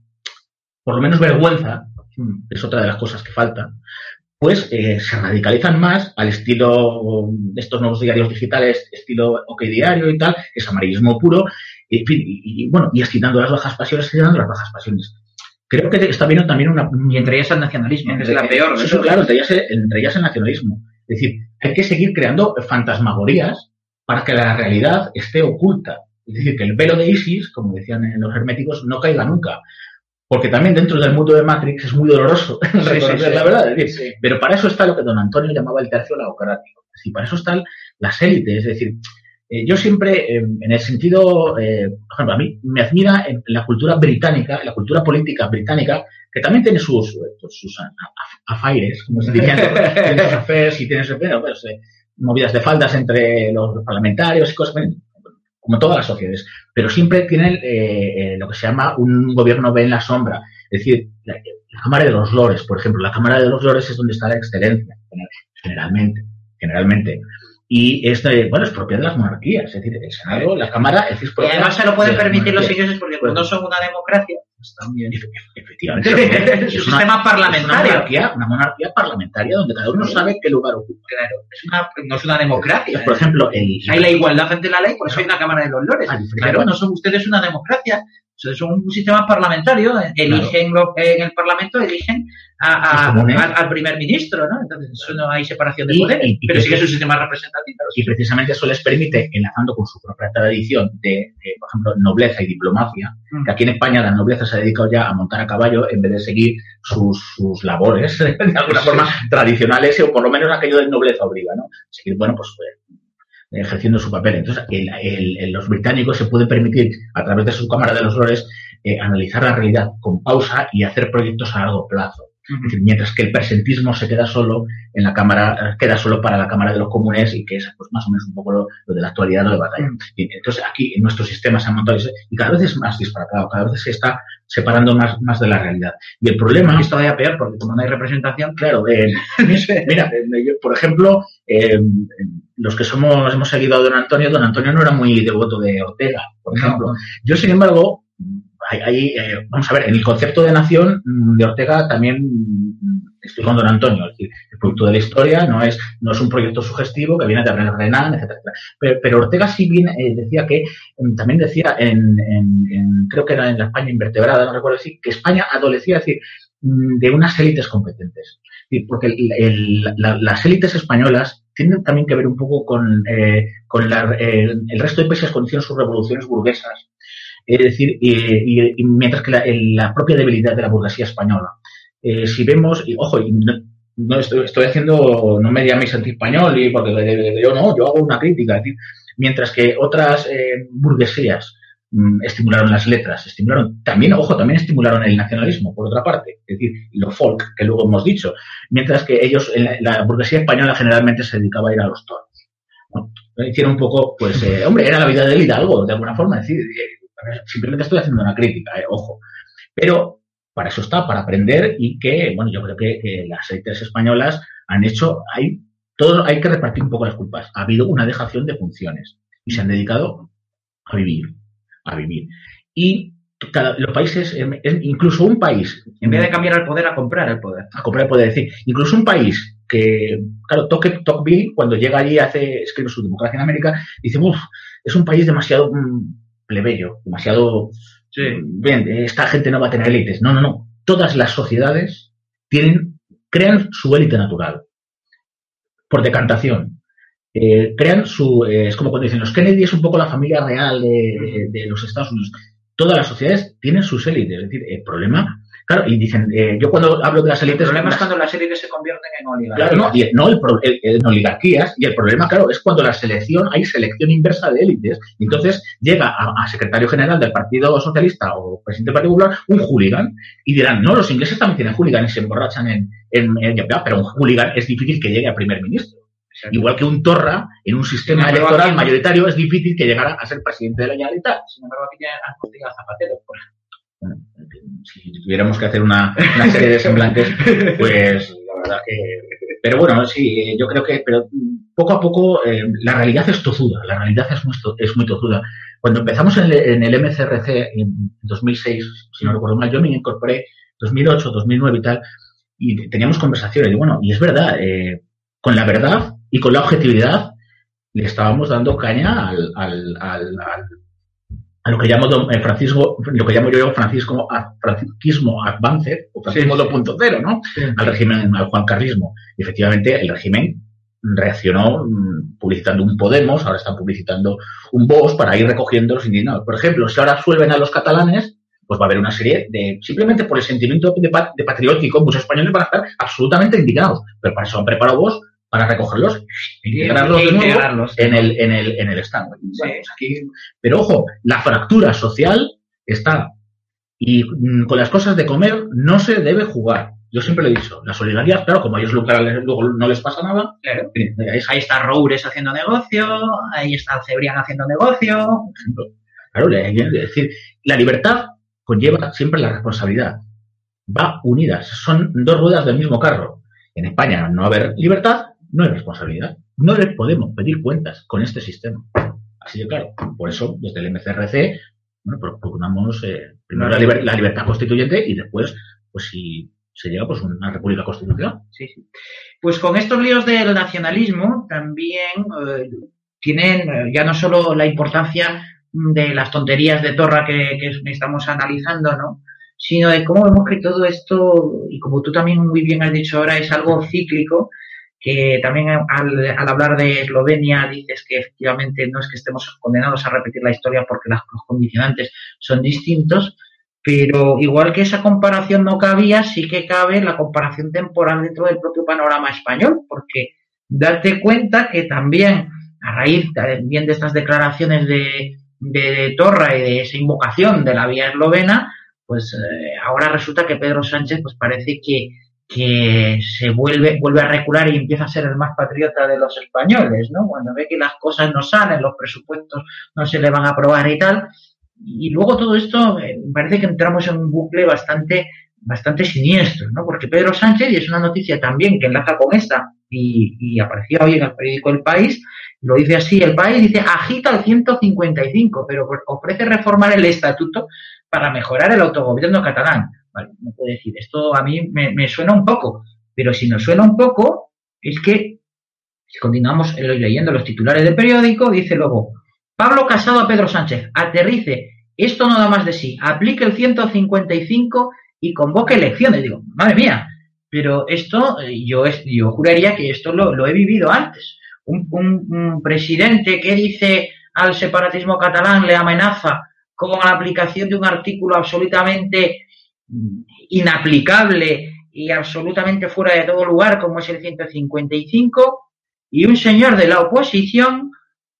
por lo menos vergüenza, mm, es otra de las cosas que faltan, pues eh, se radicalizan más al estilo de estos nuevos diarios digitales, estilo OK Diario y tal, es amarillismo puro, y, y, bueno, y las bajas pasiones, esquitando las bajas pasiones creo que está viendo también una... Y entre ellas el nacionalismo, es la peor. Eso, claro, entre ellas, el nacionalismo. Es decir, hay que seguir creando fantasmagorías para que la realidad esté oculta. Es decir, que el velo de Isis, como decían los herméticos, no caiga nunca. Porque también dentro del mundo de Matrix es muy doloroso reconocer la verdad. Es decir, pero para eso está lo que don Antonio llamaba el tercio laocrático. Es decir, para eso están las élites. Es decir, eh, yo siempre, em, en el sentido, eh, por ejemplo, a mí me admira en la cultura británica, la cultura política británica, que también tiene sus, pues, sus afaires, como se diría, tiene sus affairs y tiene sus pues, eh, movidas de faldas entre los parlamentarios y cosas, como todas las sociedades, pero siempre tienen lo que se llama un gobierno ve en la sombra, es decir, la, la Cámara de los Lores, por ejemplo, la Cámara de los Lores es donde está la excelencia, generalmente, generalmente y esto, bueno, es propia de las monarquías, es decir, el Senado, la Cámara, es Y además se lo pueden permitir los ingleses porque no son una democracia, pues también, efectivamente, es, un sistema parlamentario. una monarquía, parlamentaria donde cada uno sabe qué lugar ocupa. Claro, es una, no es una democracia. por ejemplo, hay la igualdad ante la ley, por eso hay una Cámara de los Lores. Claro, no son ustedes una democracia, es un sistema parlamentario, eligen lo, en el Parlamento, eligen al primer ministro, ¿no? Entonces, eso no hay separación de poderes, pero sí que es un sistema representativo. Y precisamente eso les permite, enlazando con su propia tradición de, por ejemplo, nobleza y diplomacia, mm. que aquí en España la nobleza se ha dedicado ya a montar a caballo en vez de seguir sus, sus labores, de alguna forma, tradicionales, o por lo menos aquello de nobleza obliga, ¿no? Seguir, bueno, pues ejerciendo su papel. Entonces, los británicos se pueden permitir, a través de su Cámara de los Lores, eh, analizar la realidad con pausa y hacer proyectos a largo plazo mientras que el presentismo se queda solo en la Cámara, queda solo para la Cámara de los Comunes y que es pues, más o menos un poco lo, de la actualidad, lo de batalla. entonces aquí en nuestro sistema se ha montado y cada vez es más disparatado, cada vez se está separando más, más de la realidad. Y el problema... es todavía peor porque como no hay representación... Claro, mira, por ejemplo, los que somos hemos seguido a don Antonio, don Antonio no era muy devoto de Ortega, por ejemplo. Yo, sin embargo, hay, eh, vamos a ver, en el concepto de nación mm, de Ortega también mm, estoy con don Antonio, es decir, el producto de la historia no es, no es un proyecto sugestivo que viene de Renan, etcétera, Pero, Ortega sí bien eh, decía que, mm, también decía en, creo que era en la España invertebrada, no recuerdo decir, que España adolecía, decir, de unas élites competentes. Porque las élites españolas tienen también que ver un poco con, eh, con el resto de países cuando hicieron sus revoluciones burguesas es decir, y, mientras que la, propia debilidad de la burguesía española. Eh, si vemos, y ojo, no estoy, haciendo, no me llaméis anti-español, porque yo no, yo hago una crítica. mientras que otras eh, burguesías mm, estimularon las letras, estimularon también, ojo, también estimularon el nacionalismo, por otra parte, es decir, lo folk, que luego hemos dicho, mientras que ellos, la, burguesía española generalmente se dedicaba a ir a los toros. Hicieron un poco, pues, eh, hombre, era la vida del hidalgo, de alguna forma, es decir, Simplemente estoy haciendo una crítica, eh, ojo. Pero para eso está, para aprender y que, bueno, yo creo que, las élites españolas han hecho, hay, todo, hay que repartir un poco las culpas. Ha habido una dejación de funciones y se han dedicado a vivir, a vivir. Y los países, incluso un país, en vez de cambiar el poder, a comprar el poder. A comprar el poder, es decir, incluso un país que, claro, Tocqueville, cuando llega allí, hace, escribe su democracia en América, dice, uff, es un país demasiado mm, plebeyo, demasiado... Bien, esta gente no va a tener élites. No, no, no. Todas las sociedades tienen, crean su élite natural. Por decantación. Eh, crean su... Eh, es como cuando dicen, los Kennedy es un poco la familia real de, de los Estados Unidos. Todas las sociedades tienen sus élites. Es decir, el problema Claro, y dicen, eh, yo cuando hablo de las élites... El problema es cuando las élites se convierten en oligarquías. Claro, no, y, no en oligarquías, y el problema, claro, es cuando la selección, hay selección inversa de élites, y entonces llega a, secretario general del Partido Socialista o presidente del Partido Popular un hooligan, y dirán, no, los ingleses también tienen hooligan y se emborrachan en, en, pero un hooligan es difícil que llegue a primer ministro. Igual que un Torra, en un sistema electoral mayoritario, es difícil que llegara a ser presidente de la Generalitat. Sin embargo, aquí ya Zapatero, por ejemplo si tuviéramos que hacer una, serie de semblantes, pues la verdad que... Pero bueno, sí, yo creo que pero poco a poco eh, la realidad es tozuda, la realidad es muy, es muy tozuda. Cuando empezamos en el, MCRC en 2006, si no recuerdo mal, yo me incorporé 2008, 2009 y tal, y teníamos conversaciones, y bueno, y es verdad, eh, con la verdad y con la objetividad le estábamos dando caña al a lo que llamo eh, Francisco, lo que llamo yo Francisco, francisquismo advance, o francismo 2.0, ¿no? Al régimen, al juancarrismo. Y efectivamente, el régimen reaccionó mm, publicitando un Podemos, ahora están publicitando un Vox para ir recogiendo los indignados. Por ejemplo, si ahora suelven a los catalanes, pues va a haber una serie de, simplemente por el sentimiento de, de patriótico, muchos españoles van a estar absolutamente indignados. Pero para eso han preparado vos para recogerlos e integrarlos de nuevo en el, en el, en el stand. Pues pero ojo, la fractura social está. Y mm, con las cosas de comer no se debe jugar. Yo siempre lo he dicho, la solidaridad, claro, como a ellos luego no les pasa nada. Ahí está Roures haciendo negocio, ahí está Cebrián haciendo negocio. Claro, es decir, la libertad conlleva siempre la responsabilidad. Va unidas, son dos ruedas del mismo carro. En España no va a haber libertad, no hay responsabilidad. No le podemos pedir cuentas con este sistema. Así de claro. Por eso, desde el MCRC, bueno, procuramos eh, primero la, libertad constituyente y después, pues si se llega, pues una república constitucional. Sí, sí. Pues con estos líos del nacionalismo también eh, tienen eh, ya no solo la importancia de las tonterías de Torra que, que estamos analizando, ¿no? Sino de cómo vemos que todo esto, y como tú también muy bien has dicho ahora, es algo cíclico, que también al, hablar de Eslovenia dices que efectivamente no es que estemos condenados a repetir la historia porque los condicionantes son distintos, pero igual que esa comparación no cabía, sí que cabe la comparación temporal dentro del propio panorama español, porque date cuenta que también a raíz también de estas declaraciones de, de, Torra y de esa invocación de la vía eslovena, pues eh, ahora resulta que Pedro Sánchez pues parece que, que se vuelve, vuelve a recular y empieza a ser el más patriota de los españoles, ¿no? Cuando ve que las cosas no salen, los presupuestos no se le van a aprobar y tal, y luego todo esto eh, parece que entramos en un bucle bastante, bastante siniestro, ¿no? Porque Pedro Sánchez, y es una noticia también que enlaza con esta, y, y aparecía hoy en el periódico El País, lo dice así, el país dice agita el 155, pero ofrece reformar el estatuto para mejorar el autogobierno catalán. Vale, no puede decir, esto a mí me, suena un poco, pero si nos suena un poco, es que, si continuamos leyendo los titulares del periódico, dice luego, Pablo Casado a Pedro Sánchez, aterrice, esto no da más de sí, aplique el 155 y convoque elecciones. Digo, madre mía, pero esto, eh, yo, yo juraría que esto lo, lo he vivido antes. Un, un, presidente que dice al separatismo catalán, le amenaza con la aplicación de un artículo absolutamente inaplicable y absolutamente fuera de todo lugar, como es el 155, y un señor de la oposición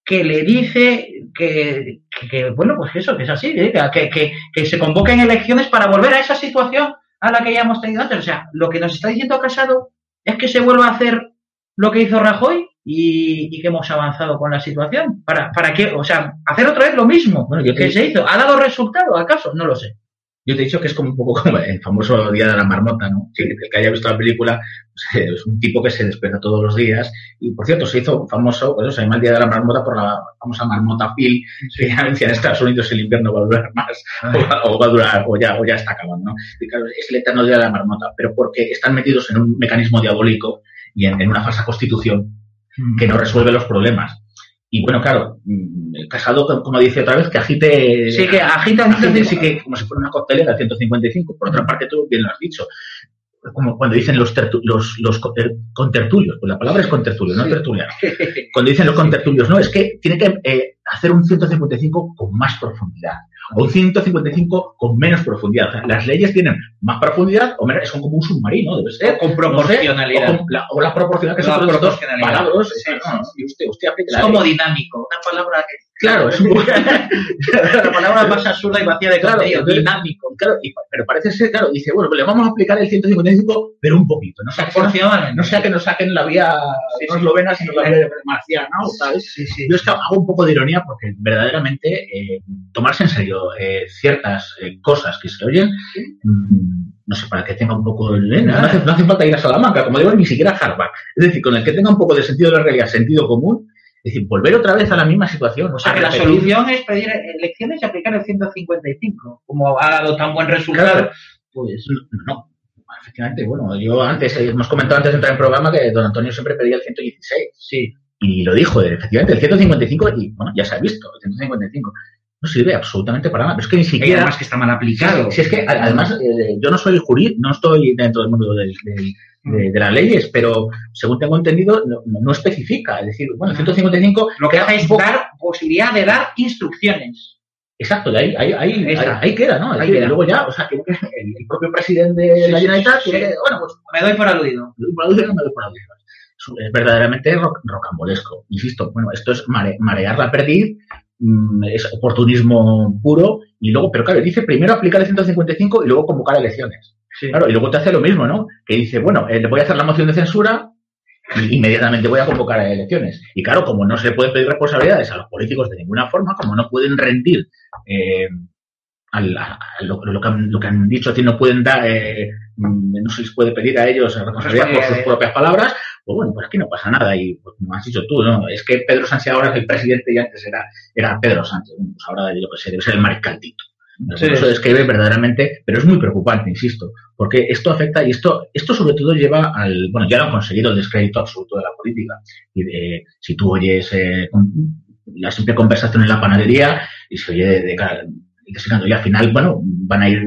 que le dice que, que, que, bueno, pues eso, que es así, ¿eh? que, que, que, se convoquen elecciones para volver a esa situación a la que ya hemos tenido antes. O sea, lo que nos está diciendo Casado es que se vuelva a hacer lo que hizo Rajoy y, y que hemos avanzado con la situación. ¿Para, para qué? O sea, hacer otra vez lo mismo bueno, yo que se hizo. ¿Ha dado resultado acaso? No lo sé. Yo te he dicho que es como un poco como el famoso Día de la Marmota, ¿no? El que haya visto la película pues, es un tipo que se despierta todos los días. Y por cierto, se hizo famoso, pues, se llama el Día de la Marmota por la famosa marmota Phil, que ya en Estados Unidos el invierno va a durar más, o, o, va a durar, o ya, o ya está acabando, ¿no? Y claro, es el eterno Día de la Marmota, pero porque están metidos en un mecanismo diabólico y en, en una falsa constitución que no resuelve los problemas. Y bueno, claro, Casado, como dice otra vez, que agite. Sí, que agita, agite sí que como si fuera una coctelera 155. Por otra parte, tú bien lo has dicho. Como cuando dicen los, los, los contertulios, pues la palabra es contertulio, no tertuliano. Cuando dicen los contertulios, no, es que tiene que eh, hacer un 155 con más profundidad o un 155 con menos profundidad. O sea, las leyes tienen más profundidad o menos, son como un submarino, debe ser. Con proporcionalidad. No sé, o, con la, o, la, proporcionalidad que la son dos palabras. Sí, no, y usted, usted es como dinámico, una palabra que. Claro, es un la palabra más absurda y vacía de claro, contenido, dinámico. Claro, y, pero parece ser, claro, dice, bueno, pues le vamos a aplicar el 155, pero un poquito. No sea, que, no, sea que nos saquen la vía sí, eslovena, sino la vía marciana, ¿no? ¿sabes? Yo es que hago un poco de ironía porque verdaderamente eh, tomarse en serio eh, ciertas eh, cosas que se oyen, mmm, no sé, para que tenga un poco de... No hace, no hace falta ir a Salamanca, como digo, ni siquiera a Harvard. Es decir, con el que tenga un poco de sentido de la realidad, sentido común, es decir, volver otra vez a la misma situación. O sea, que la repetir... solución es pedir elecciones y aplicar el 155. Como ha dado tan buen resultado, claro. pues no. Efectivamente, bueno, yo antes, hemos comentado antes de entrar en programa que don Antonio siempre pedía el 116. Sí. Y lo dijo, efectivamente, el 155, y bueno, ya se ha visto, el 155 no sirve absolutamente para nada. Pero es que ni siquiera. Además que está mal aplicado. Si es que además eh, yo no soy jurídico, no estoy dentro del mundo del, del, de, de, las leyes, pero según tengo entendido, no, no, especifica. Es decir, bueno, el 155. Lo que hace es dar posibilidad de dar instrucciones. Exacto, de ahí, ahí, ahí, ahí, ahí queda, ¿no? Ahí queda. luego ya, o sea, que el, propio presidente de la Generalitat sí. bueno, pues. Me doy por aludido. Me doy por aludido, me doy por aludido. Es verdaderamente roc rocambolesco. Insisto, bueno, esto es mare, marear la perdiz es oportunismo puro y luego, pero claro, dice primero aplicar el 155 y luego convocar elecciones. Sí. Claro, y luego te hace lo mismo, ¿no? Que dice, bueno, eh, le voy a hacer la moción de censura y inmediatamente voy a convocar a elecciones. Y claro, como no se le pueden pedir responsabilidades a los políticos de ninguna forma, como no pueden rendir eh, a, a lo, lo, que han, lo, que han, dicho, es decir, no pueden dar, eh, no se les puede pedir a ellos responsabilidad por sus propias palabras, pues bueno, pues aquí no pasa nada. Y pues, como has dicho tú, ¿no? Es que Pedro Sánchez ahora es el presidente y antes era, era Pedro Sánchez. Bueno, pues ahora yo que sé, debe ser el mariscal Tito. Sí. Eso describe verdaderamente, pero es muy preocupante, insisto, porque esto afecta y esto, esto sobre todo lleva al, bueno, ya lo han conseguido el descrédito absoluto de la política. Y de, si tú oyes eh, la simple conversación en la panadería, y se oye de, cara, y al final, bueno, van a ir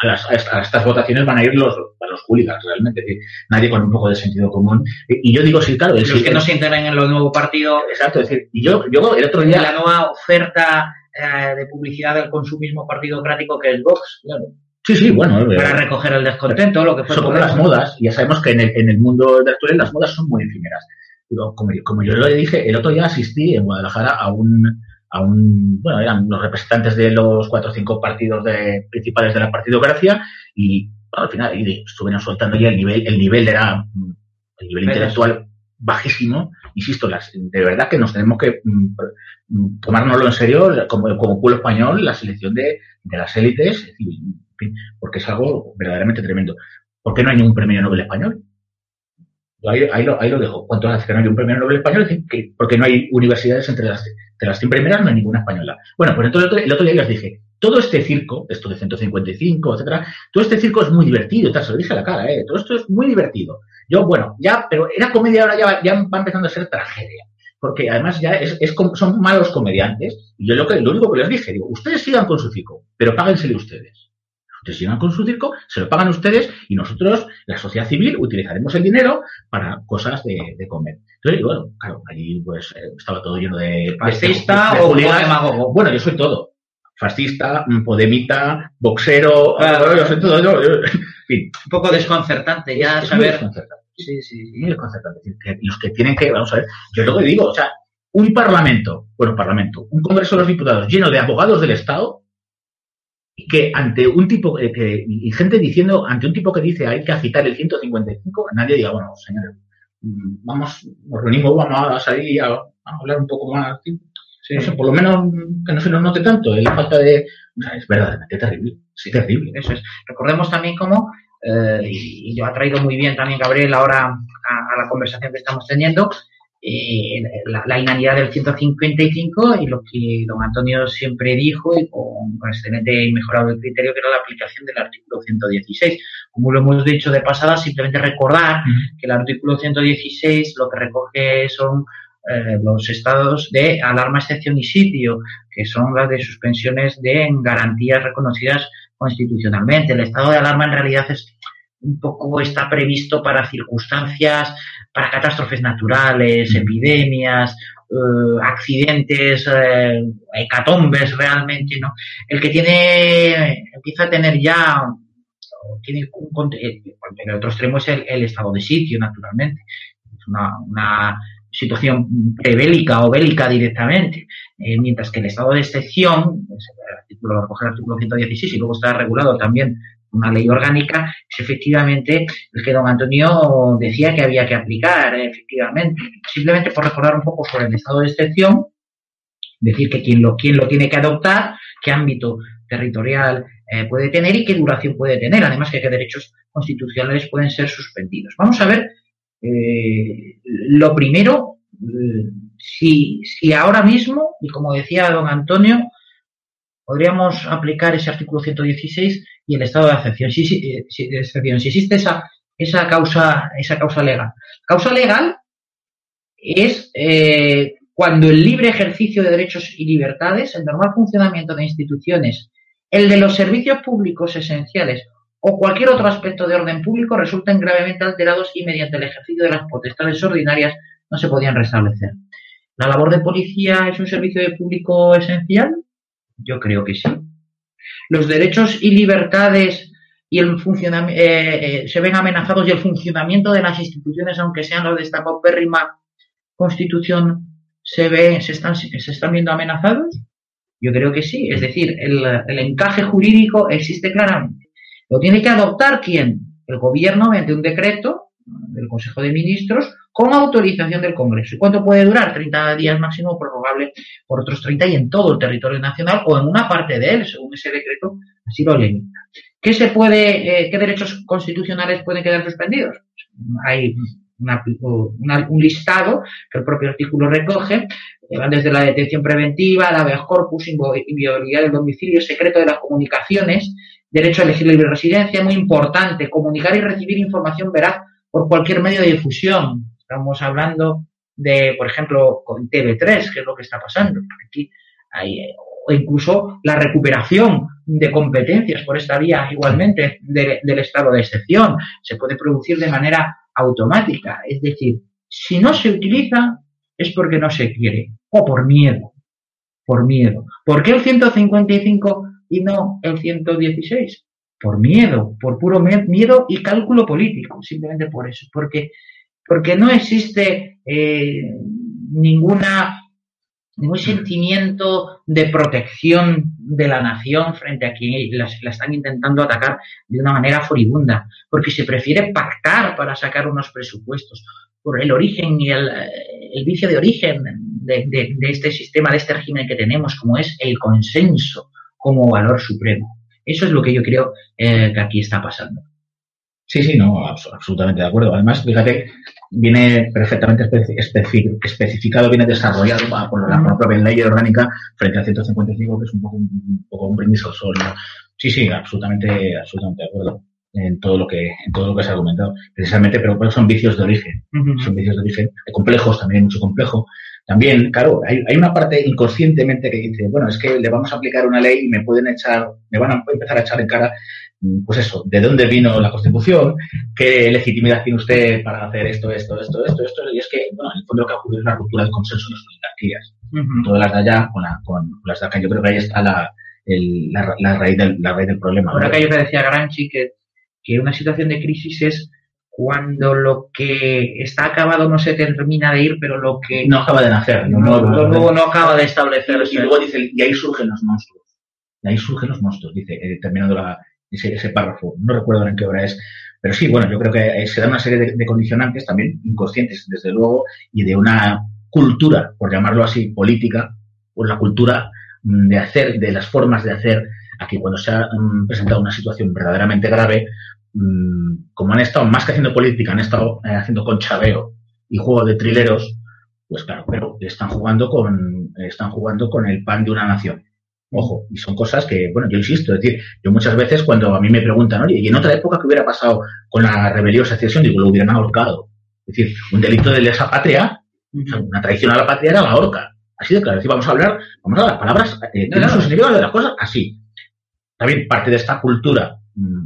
a, las, a, estas votaciones van a ir los, a los hooligans, realmente. Nadie con un poco de sentido común. Y, yo digo, sí, claro. Los que no se integran en el nuevo partido. Exacto, es decir, y yo, yo el otro día. La nueva oferta eh, de publicidad del consumismo partidocrático que es Vox, claro. Sí, sí, bueno. Eh, Para recoger el descontento, lo que fue. Las modas, y ya sabemos que en el, en el mundo de actual las modas son muy efímeras. Como, como yo lo dije, el otro día asistí en Guadalajara a un, a un, bueno, eran los representantes de los cuatro o cinco partidos de, principales de la partidocracia y al final estuvieron soltando ya el nivel, el nivel era, el nivel intelectual bajísimo, insisto, las, de verdad que nos tenemos que mm, mm, tomárnoslo en serio como, como pueblo español, la selección de, de las élites, porque es algo verdaderamente tremendo. ¿Por qué no hay ningún premio Nobel español? Ahí, ahí, lo, ahí lo dejo. ¿Cuánto hace que no hay un premio Nobel español? Que, porque no hay universidades entre las, entre las 100 primeras, no hay ninguna española. Bueno, pues entonces el otro, día les dije, todo este circo, esto de 155, etcétera, todo este circo es muy divertido, tal, se lo dije a la cara, ¿eh? todo esto es muy divertido. Yo, bueno, ya, pero era comedia, ahora ya, ya va empezando a ser tragedia. Porque además ya es, es, son malos comediantes. Y yo lo, que, lo único que les dije, digo, ustedes sigan con su circo, pero páguensele ustedes. Ustedes sigan con su circo, se lo pagan ustedes y nosotros, la sociedad civil, utilizaremos el dinero para cosas de, de comer. Entonces, bueno, claro, allí pues eh, estaba todo lleno de... ¿Fascista o demagogo? Bueno, yo soy todo. Fascista, podemita, boxero, claro, yo soy todo. Yo, Un poco desconcertante ya es, saber... desconcertante. Sí, sí, muy desconcertante. los que tienen que, vamos a ver, yo lo que digo, o sea, un parlamento, bueno, parlamento, un congreso de los diputados lleno de abogados del Estado, que ante un tipo eh, que, y gente diciendo, ante un tipo que dice hay que agitar el 155, nadie diga, bueno, señores, mm, vamos, nos reunimos, vamos a salir a, hablar un poco más. por lo menos que no se nos note tanto la falta de. O sea, es verdaderamente terrible, sí, terrible. Eso es. Recordemos también cómo, eh, y, yo ha traído muy bien también Gabriel ahora a la conversación que estamos teniendo, eh, la, la, inanidad del 155 y lo que don Antonio siempre dijo y con, excelente y mejorado el criterio que era la aplicación del artículo 116. Como lo hemos dicho de pasada, simplemente recordar que el artículo 116 lo que recoge son eh, los estados de alarma, excepción y sitio, que son las de suspensiones de garantías reconocidas constitucionalmente. El estado de alarma en realidad es un poco está previsto para circunstancias para catástrofes naturales, epidemias, eh, accidentes, eh, hecatombes realmente, ¿no? El que tiene, empieza a tener ya, tiene un, eh, el otro extremo es el, estado de sitio, naturalmente. Es una, una situación prebélica o bélica directamente, mientras que el estado de excepción, el artículo, el artículo 116 y luego está regulado también una ley orgánica, es efectivamente el que don Antonio decía que había que aplicar, efectivamente. Simplemente por recordar un poco sobre el estado de excepción, decir que quién lo, quién lo tiene que adoptar, qué ámbito territorial eh, puede tener y qué duración puede tener, además que qué derechos constitucionales pueden ser suspendidos. Vamos a ver eh, lo primero, eh, si, si ahora mismo, y como decía don Antonio, podríamos aplicar ese artículo 116 y el estado de excepción. Si, si, si existe esa, esa, causa, esa causa legal. Causa legal es eh, cuando el libre ejercicio de derechos y libertades, el normal funcionamiento de instituciones, el de los servicios públicos esenciales o cualquier otro aspecto de orden público resulten gravemente alterados y mediante el ejercicio de las potestades ordinarias no se podían restablecer. ¿La labor de policía es un servicio de público esencial? Yo creo que sí los derechos y libertades y el eh, eh, se ven amenazados y el funcionamiento de las instituciones, aunque sean los de esta paupérrima constitución, se ve, se están, se están viendo amenazados? Yo creo que sí. Es decir, el, el encaje jurídico existe claramente. Lo tiene que adoptar quién? El gobierno mediante un decreto del Consejo de Ministros con autorización del Congreso. ¿Y cuánto puede durar? 30 días máximo, prorrogable por otros 30 y en todo el territorio nacional o en una parte de él, según ese decreto, así lo limita. ¿Qué se puede, eh, qué derechos constitucionales pueden quedar suspendidos? Hay un listado que el propio artículo recoge, van desde la detención preventiva, la habeas corpus, inviolabilidad del domicilio, secreto de las comunicaciones, derecho a elegir libre residencia, muy importante, comunicar y recibir información veraz por cualquier medio de difusión, Estamos hablando de, por ejemplo, con TV3, que es lo que está pasando. Aquí hay, o incluso la recuperación de competencias por esta vía igualmente del estado de excepción. Se puede producir de manera automática. Es decir, si no se utiliza es porque no se quiere o por miedo. Por miedo. ¿Por qué el 155 y no el 116? Por miedo, por puro miedo y cálculo político, simplemente por eso. Porque, porque no existe eh, ninguna ningún sentimiento de protección de la nación frente a quien la, están intentando atacar de una manera furibunda, porque se prefiere pactar para sacar unos presupuestos por el origen y el, vicio de origen de, este sistema, de este régimen que tenemos, como es el consenso como valor supremo. Eso es lo que yo creo eh, que aquí está pasando. Sí, sí, no, absolutamente de acuerdo. Además, fíjate, viene perfectamente especificado, viene desarrollado por la propia ley orgánica frente al 155, que es un poco un, poco un brindis al sol. Sí, sí, absolutamente, absolutamente de acuerdo en todo lo que en todo lo que se ha argumentado. Precisamente pero son vicios de origen son vicios de origen hay complejos también mucho complejo. También claro hay, hay, una parte inconscientemente que dice bueno es que le vamos a aplicar una ley y me pueden echar me van a empezar a echar en cara pues eso, de dónde vino la Constitución, qué legitimidad tiene usted para hacer esto, esto, esto, esto, esto, y es que, bueno, en el fondo lo que ha ocurrido es una ruptura de consenso en las oligarquías. Todas las de allá con, con, las de acá, yo creo que ahí está la, el, la, raíz, del, la raíz del problema. Ahora que yo te decía Granchi que, que una situación de crisis es cuando lo que está acabado no se termina de ir, pero lo que... No acaba de nacer. No, lo nuevo no acaba de establecerse. Y, luego dice, y ahí surgen los monstruos. Y ahí surgen los monstruos, dice, eh, terminando la, ese, párrafo. No recuerdo en qué hora es. Pero sí, bueno, yo creo que se da una serie de, condicionantes también inconscientes, desde luego, y de una cultura, por llamarlo así, política, o la cultura mm, de hacer, de las formas de hacer, aquí cuando se ha mm, presentado una situación verdaderamente grave, mm, como han estado, más que haciendo política, han estado eh, haciendo conchabeo y juego de trileros, pues claro, pero están jugando con, están jugando con el pan de una nación. Ojo, y son cosas que, bueno, yo insisto, es decir, yo muchas veces cuando a mí me preguntan, oye, ¿y en otra época qué hubiera pasado con la rebelión o secesión? Digo, lo hubieran ahorcado. Es decir, un delito de lesa patria, una traición a la patria era la horca. Así de claro. Es decir, vamos a hablar, vamos a hablar, palabras, eh, tienen sus significados de las cosas así. También parte de esta cultura mm,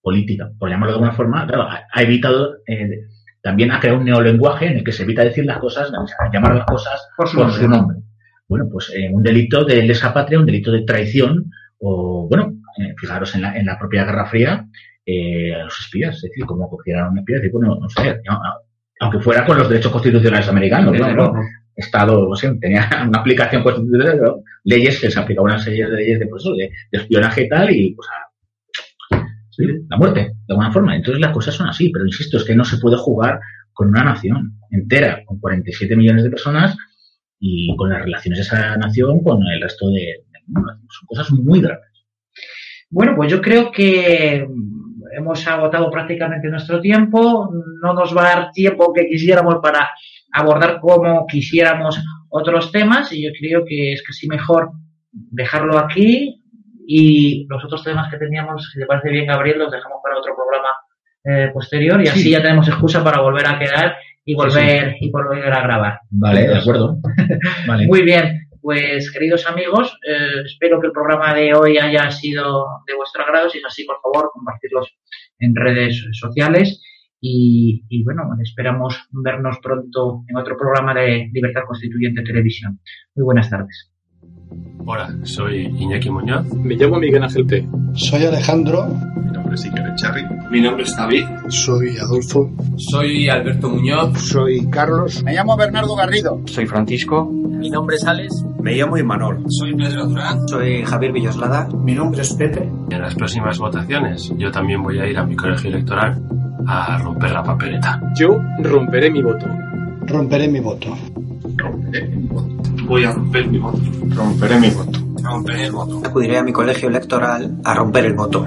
política, por llamarlo de alguna forma, claro, ha, evitado, eh, también ha creado un neolenguaje en el que se evita decir las cosas, llamar las cosas por su nombre bueno, pues eh, un delito de lesa patria, un delito de traición, o bueno, eh, fijaros en la, en la propia Guerra Fría, eh, a los espías, es decir, como cogieran a un espía, bueno, no sé, aunque fuera con los derechos constitucionales americanos, ¿no? Estado, no sé, tenía una aplicación constitucional, leyes que se aplicaban unas series de leyes de, pues, de, espionaje y tal, y pues la muerte, de alguna forma. Entonces las cosas son así, pero insisto, es que no se puede jugar con una nación entera, con 47 millones de personas, y con las relaciones de esa nación con el resto de, mundo. Son cosas muy graves. Bueno, pues yo creo que hemos agotado prácticamente nuestro tiempo. No nos va a dar tiempo que quisiéramos para abordar como quisiéramos otros temas y yo creo que es casi mejor dejarlo aquí y los otros temas que teníamos, si te parece bien, Gabriel, los dejamos para otro programa eh, posterior y así ya tenemos excusa para volver a quedar y volver, y volver a grabar. Vale, de acuerdo. Muy bien, pues queridos amigos, eh, espero que el programa de hoy haya sido de vuestro agrado. Si es así, por favor, compartirlos en redes sociales. Y, y, bueno, esperamos vernos pronto en otro programa de Libertad Constituyente Televisión. Muy buenas tardes. Hola, soy Iñaki Muñoz. Me llamo Miguel Ángel T. Soy Alejandro. Mi nombre es Iker Echarri. Mi nombre es David. Soy Adolfo. Soy Alberto Muñoz. Soy Carlos. Me llamo Bernardo Garrido. Soy Francisco. Mi nombre es Alex. Me llamo Imanol. Soy Pedro Durán. Soy Javier Villoslada. Mi nombre es Pepe. En las próximas votaciones yo también voy a ir a mi colegio electoral a romper la papeleta. Yo romperé mi voto. Romperé mi voto. Romperé mi voto. Voy a romper mi voto. Romperé mi voto. Romperé el voto. Acudiré a mi colegio electoral a romper el voto.